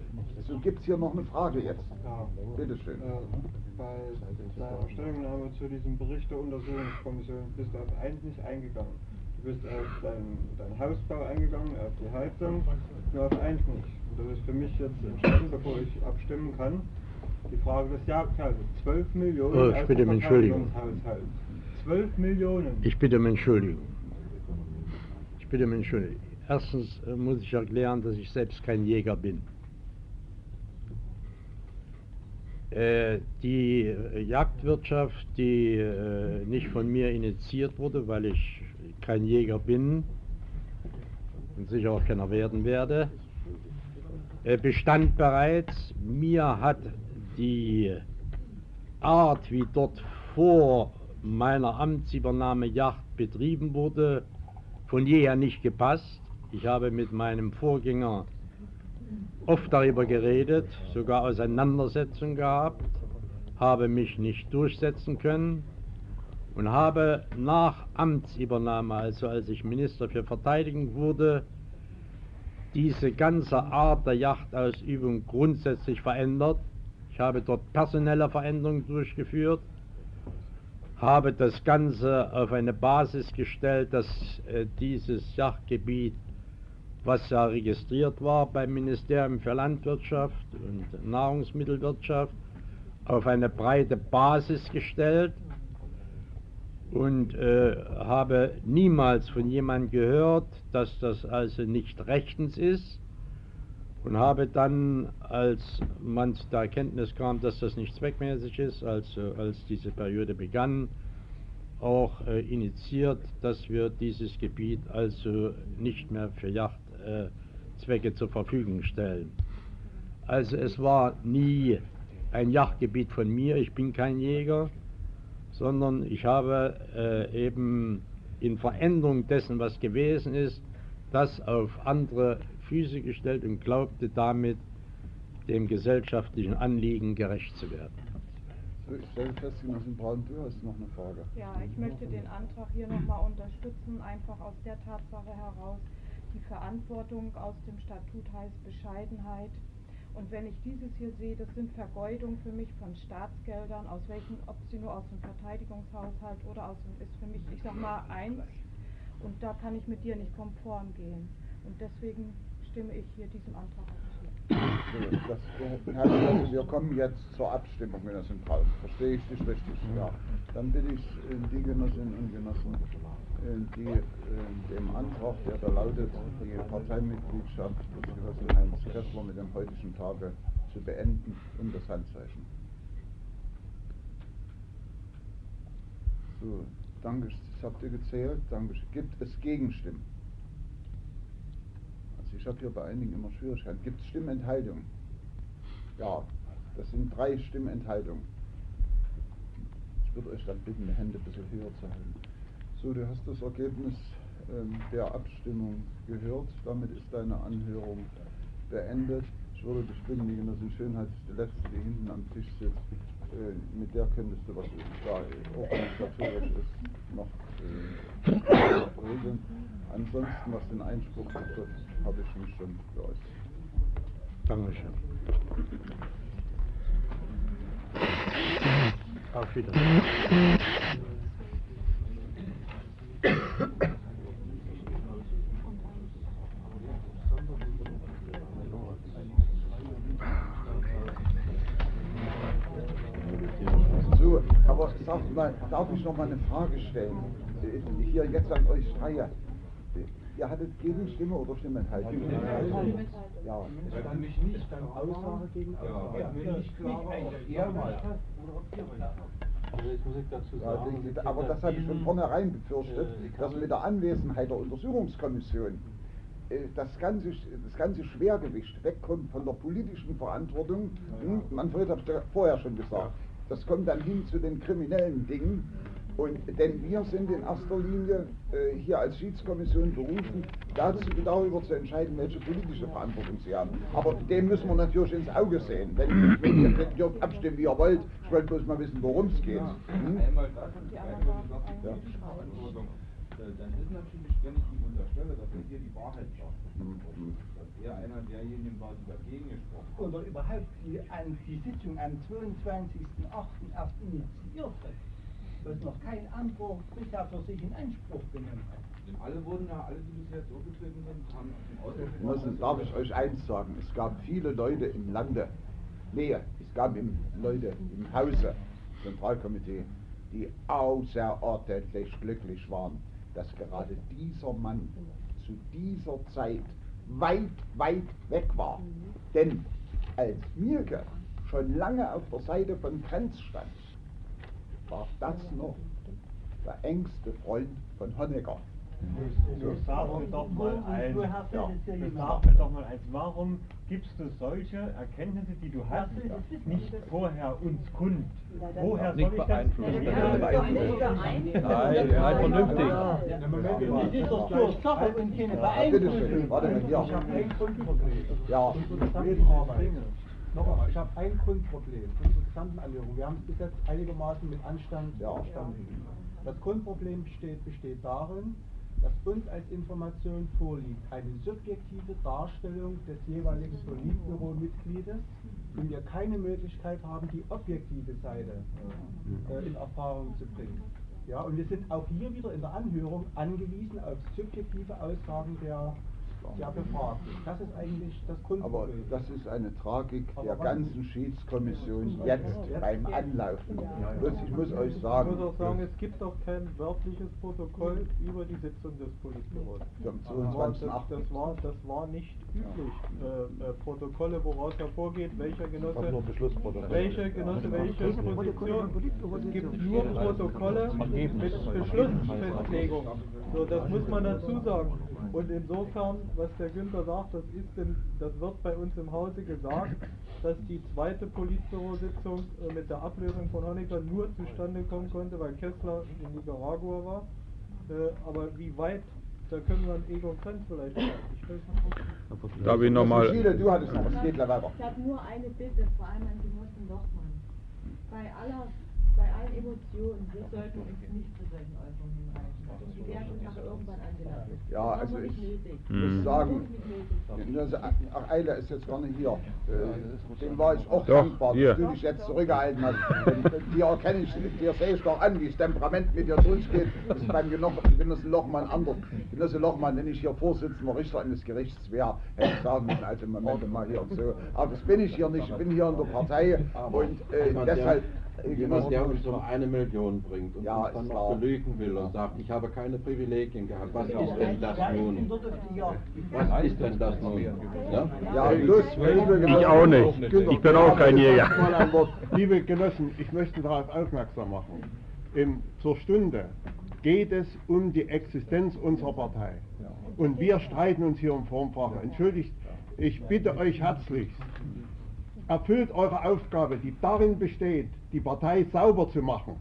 So gibt es hier noch eine Frage jetzt. Ja, Bitte schön. bei deiner Stellungnahme zu diesem Bericht der Untersuchungskommission bist du auf eins nicht eingegangen. Du bist auf deinen, deinen Hausbau eingegangen, auf die Heizung, nur auf eins nicht. Und das ist für mich jetzt entscheidend, bevor ich abstimmen kann, die Frage des Jagdhalses. 12 Millionen Oh, ich bitte um Entschuldigung. 12 Millionen. Ich bitte um Entschuldigung. Ich bitte um Entschuldigung. Erstens äh, muss ich erklären, dass ich selbst kein Jäger bin. Äh, die äh, Jagdwirtschaft, die nicht von mir initiiert wurde, weil ich kein Jäger bin und sicher auch keiner werden werde, bestand bereits. Mir hat die Art, wie dort vor meiner Amtsübernahme Jagd betrieben wurde, von jeher nicht gepasst. Ich habe mit meinem Vorgänger oft darüber geredet, sogar Auseinandersetzungen gehabt, habe mich nicht durchsetzen können und habe nach Amtsübernahme, also als ich Minister für Verteidigung wurde, diese ganze Art der Jachtausübung grundsätzlich verändert. Ich habe dort personelle Veränderungen durchgeführt, habe das Ganze auf eine Basis gestellt, dass äh, dieses Jagdgebiet, was ja registriert war beim Ministerium für Landwirtschaft und Nahrungsmittelwirtschaft, auf eine breite Basis gestellt und äh, habe niemals von jemandem gehört, dass das also nicht rechtens ist und habe dann, als man zu der Erkenntnis kam, dass das nicht zweckmäßig ist, also als diese Periode begann, auch äh, initiiert, dass wir dieses Gebiet also nicht mehr für Jachtzwecke äh, zur Verfügung stellen. Also es war nie ein Jagdgebiet von mir, ich bin kein Jäger, sondern ich habe äh, eben in Veränderung dessen, was gewesen ist, das auf andere Füße gestellt und glaubte damit dem gesellschaftlichen Anliegen gerecht zu werden. So, ich stelle fest, Genossen Braun, du hast noch eine Frage. Ja, ich möchte den Antrag hier nochmal unterstützen, einfach aus der Tatsache heraus, die Verantwortung aus dem Statut heißt Bescheidenheit. Und wenn ich dieses hier sehe, das sind Vergeudungen für mich von Staatsgeldern, aus welchen, ob sie nur aus dem Verteidigungshaushalt oder aus dem, ist für mich, ich sag mal, eins. Und da kann ich mit dir nicht konform gehen. Und deswegen stimme ich hier diesem Antrag zu. Das, also wir kommen jetzt zur Abstimmung, wenn das im Fall Verstehe ich dich richtig? Ja. Dann bitte ich die Genossinnen und Genossen, die äh, dem Antrag, der da lautet, die Parteimitgliedschaft des Genossen Heinz Kessler mit dem heutigen Tage zu beenden, um das Handzeichen. So, danke, das habt ihr gezählt. Danke. Gibt es Gegenstimmen? Ich habe hier bei einigen immer Schwierigkeiten. Gibt es Stimmenthaltungen? Ja, das sind drei Stimmenthaltungen. Ich würde euch dann bitten, die Hände ein bisschen höher zu halten. So, du hast das Ergebnis ähm, der Abstimmung gehört. Damit ist deine Anhörung beendet. Ich würde dich bitten, die Genossin Schönheit, die letzte, die hinten am Tisch sitzt, äh, mit der könntest du, was da organisatorisch ist, noch äh, regeln. Ansonsten, was den Einspruch betrifft, habe ich mich schon geäußert. Dankeschön. Auf Wiedersehen. So, aber sag mal, darf ich noch mal eine Frage stellen? Hier jetzt an euch Dreier. Ihr hattet Gegenstimme oder Stimmenthaltung? Stimmenthaltung. Ja. Es kann mich nicht dann Aussage gegen Aussage. Ja. Klar, ob er mal oder ob ihr mal also jetzt muss ich dazu Ja, sagen, die, aber das hatte ich von vornherein befürchtet, Äh, dass mit der Anwesenheit der Untersuchungskommission äh, das ganze, das ganze Schwergewicht wegkommt von der politischen Verantwortung. Hm, Manfred hat es ja vorher schon gesagt. Das kommt dann hin zu den kriminellen Dingen Und denn wir sind in erster Linie äh, hier als Schiedskommission berufen, dazu darüber zu entscheiden, welche politische Verantwortung sie haben. Aber dem müssen wir natürlich ins Auge sehen. Wenn, wenn ihr könnt dürft abstimmen, wie ihr wollt, ich wollte bloß mal wissen, worum es geht. Hm? Äh, Dann ist natürlich, wenn ich ihm unterstelle, dass er hier die Wahrheit sagt, dass er einer derjenigen war, die dagegen gesprochen haben. oder überhaupt die, an, die Sitzung am 22.08. erst initiiert hat, was noch kein anderer bisher für sich in Anspruch genommen hat. Denn alle wurden ja, alle, die bisher zurückgetreten sind, haben zum Ausdruck Müssen, darf ich euch eins sagen, es gab viele Leute im Lande, nee, es gab im, Leute im Hause, Zentralkomitee, die außerordentlich glücklich waren, dass gerade dieser Mann zu dieser Zeit weit, weit weg war. Denn als Mirke schon lange auf der Seite von Krenz stand, war das noch der engste Freund von Honecker. So, sag mir doch mal eins. woher hast du Ja, sag mir doch mal eins. Warum gibst du solche Erkenntnisse, die du hast, Ja, nicht vorher uns kund? Woher Nicht soll ich das? beeinflussen. Ja, Nein, nein, nein, vernünftig. Ja. Das ist doch pure Sache und keine Ja, Beeinflussung. warte mal hier. Ich habe ein Grundproblem. Ja. Arbeit. Nochmal, ich habe ein Grundproblem. Unsere gesamten Anhörungen. Wir haben es bis jetzt einigermaßen mit Anstand verstanden. Das Grundproblem besteht, besteht darin, dass uns als Information vorliegt eine subjektive Darstellung des jeweiligen Politbüro-Mitgliedes und wir keine Möglichkeit haben, die objektive Seite äh, in Erfahrung zu bringen. Ja, und wir sind auch hier wieder in der Anhörung angewiesen auf subjektive Aussagen der, der Befragten. Das ist eigentlich das Aber Grundproblem. das ist eine Tragik der Aber ganzen Schiedskommission jetzt beim Anlaufen. Bloß ich muss euch Ich sagen, muss auch sagen, es gibt auch kein wörtliches Protokoll über die Sitzung des Politbüros. Das, 22.8. das, war, das war nicht üblich. Äh, äh, Protokolle, woraus hervorgeht, welcher Genosse, nur Beschlussprotokolle. welcher Genosse welche Position. Es gibt nur Protokolle mit Beschlussfestlegung. So, das muss man dazu sagen. Und insofern, was der Günther sagt, das ist in, das wird bei uns im Hause gesagt, dass die zweite Politbürositzung äh, mit der Ablösung von Honecker nur zustande kommen konnte, weil Kessler in Nicaragua war. Äh, aber wie weit, da können wir an Egon Krenz vielleicht sagen. Ich weiß nicht. Darf ich nochmal. Du hattest noch was, geht weiter. Ich habe nur eine Bitte, vor allem an Genossen Lochmann. Bei aller, bei allen Emotionen, wir sollten uns nicht zu solchen Äußerungen hinreißen. Ja, also ich. Hm. muss sagen, nötig. das- ach Eile ist jetzt gar nicht hier. Äh, Dem war ich auch Doch, dankbar, hier. dass du dich jetzt zurückgehalten hast. Denn Dir erkenne ich, dir sehe ich doch an, wie das Temperament mit dir durchgeht. Das ist beim Geno- Genosse Lochmann anders. Genosse Lochmann, wenn ich hier Vorsitzender Richter eines Gerichts wäre, hätte ich sagen müssen, also Moment mal hier und so. Aber das bin ich hier nicht, ich bin hier in der Partei und äh, deshalb... jemand, der uns um eine Million bringt und Ja, uns dann noch belügen will und sagt, ich habe keine Privilegien gehabt. Was ist denn das nun? Was ist denn das nun? Ja, Ja, liebe Ich auch nicht. Ich bin auch kein Jäger. Liebe Genossen, ich möchte darauf aufmerksam machen. Im, zur Stunde geht es um die Existenz unserer Partei. Und wir streiten uns hier um Formfragen. Entschuldigt, ich bitte euch herzlichst, erfüllt eure Aufgabe, die darin besteht, die Partei sauber zu machen.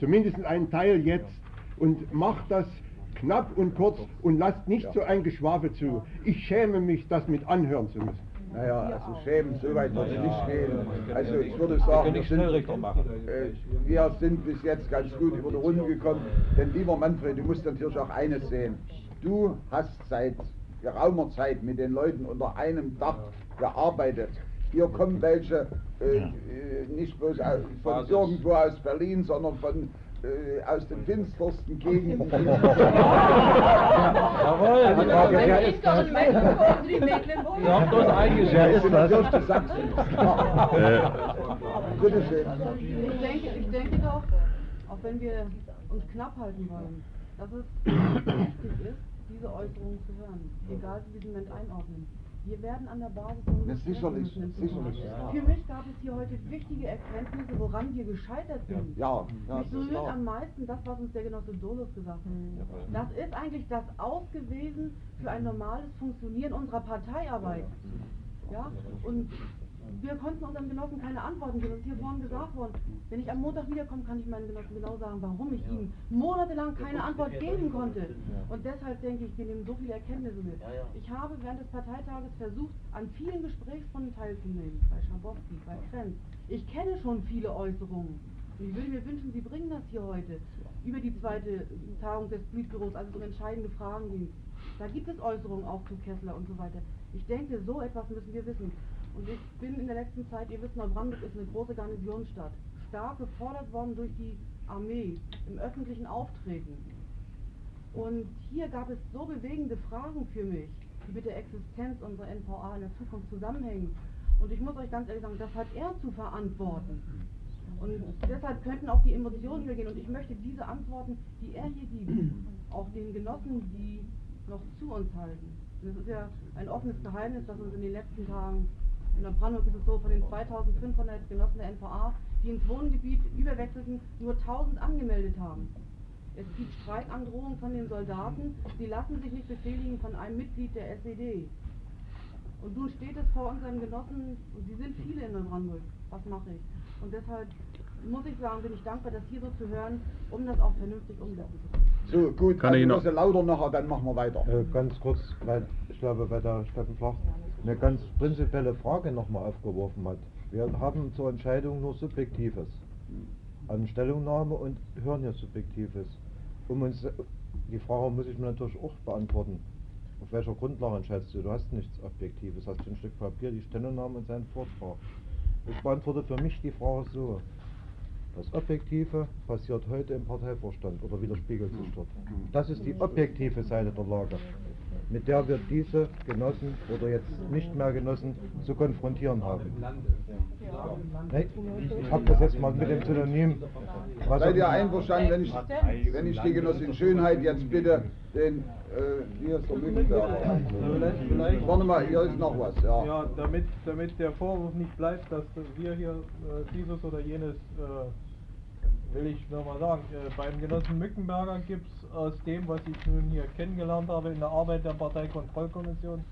Zumindest einen Teil jetzt. Und macht das knapp und kurz und lasst nicht so ein Geschwafel zu. Ich schäme mich, das mit anhören zu müssen. Naja, also schämen, so weit wird es nicht gehen. Also ich würde sagen, wir sind, äh, wir sind bis jetzt ganz gut über die Runde gekommen. Denn lieber Manfred, du musst natürlich auch eines sehen. Du hast seit geraumer Zeit mit den Leuten unter einem Dach gearbeitet. Hier kommen welche, äh, äh, nicht bloß aus, von irgendwo aus Berlin, sondern von äh, aus den finstersten Gegenden. Jawohl, Also, ja, ja, ist das? Ihr habt uns eingeschätzt. Wer ist das? Sachsen. Bitte schön. Ich denke, ich denke doch, auch wenn wir uns knapp halten wollen, dass es wichtig ist, diese Äußerungen zu hören, egal wie wir sie Moment einordnen. Wir werden an der Basis Ja, sicherlich, sicherlich, ja. Für mich gab es hier heute wichtige Erkenntnisse, woran wir gescheitert sind. Ja, ja, Mich berührt am meisten das, was uns der Genosse Dolos gesagt hat. Das ist eigentlich das Aus gewesen für ein normales Funktionieren unserer Parteiarbeit. Ja? Und wir konnten unseren Genossen keine Antworten geben. Ist hier vorhin gesagt worden, wenn ich am Montag wiederkomme, kann ich meinen Genossen genau sagen, warum ich ihnen monatelang keine Antwort geben konnte. Und deshalb denke ich, wir nehmen so viele Erkenntnisse mit. Ich habe während des Parteitages versucht, an vielen Gesprächsrunden teilzunehmen, bei Schabowski, bei Krenz. Ich kenne schon viele Äußerungen. Und ich würde mir wünschen, Sie bringen das hier heute über die zweite Tagung des Politbüros, als es um entscheidende Fragen ging. Da gibt es Äußerungen auch zu Kessler und so weiter. Ich denke, so etwas müssen wir wissen. Und ich bin in der letzten Zeit, ihr wisst, Neubrandenburg ist eine große Garnisonsstadt, stark gefordert worden durch die Armee im öffentlichen Auftreten. Und hier gab es so bewegende Fragen für mich, die mit der Existenz unserer NVA in der Zukunft zusammenhängen. Und ich muss euch ganz ehrlich sagen, das hat er zu verantworten. Und deshalb könnten auch die Emotionen hier gehen. Und ich möchte diese Antworten, die er hier gibt, auch den Genossen, die noch zu uns halten. Und es ist ja ein offenes Geheimnis, dass uns in den letzten Tagen, in der Brandenburg ist es so, von den 2500 Genossen der NVA, die ins Wohngebiet überwechselten, nur 1000 angemeldet haben. Es gibt Streikandrohungen von den Soldaten, sie lassen sich nicht befehligen von einem Mitglied der SED. Und nun steht es vor unseren Genossen, und sie sind viele in Neubrandenburg, was mache ich? Und deshalb muss ich sagen, bin ich dankbar, das hier so zu hören, um das auch vernünftig umsetzen zu können. So, gut, Kann ich also noch- das lauter nachher, dann machen wir weiter. Äh, ganz kurz, weil ich glaube, bei der Steffen Flach eine ganz prinzipielle Frage nochmal aufgeworfen hat. Wir haben zur Entscheidung nur Subjektives an Stellungnahme und hören ja Subjektives. Um uns, die Frage muss ich mir natürlich auch beantworten. Auf welcher Grundlage entscheidest du? Du hast nichts Objektives, hast ein Stück Papier, die Stellungnahme und seinen Vortrag. Ich beantworte für mich die Frage so. Das Objektive passiert heute im Parteivorstand oder widerspiegelt sich dort. Das ist die objektive Seite der Lage, mit der wir diese Genossen oder jetzt nicht mehr Genossen zu konfrontieren haben. Nee, ich habe das jetzt mal mit dem Synonym. was Seid ihr einverstanden, wenn ich, wenn ich die Genossin Schönheit jetzt bitte den, äh, hier ist der vielleicht- Warte mal, hier ist noch was, ja. Ja, damit, damit der Vorwurf nicht bleibt, dass wir hier äh, dieses oder jenes, äh, will ich nur mal sagen, äh, beim Genossen Mückenberger gibt es aus dem, was ich nun hier kennengelernt habe in der Arbeit der Parteikontrollkommission,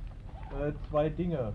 äh, zwei Dinge.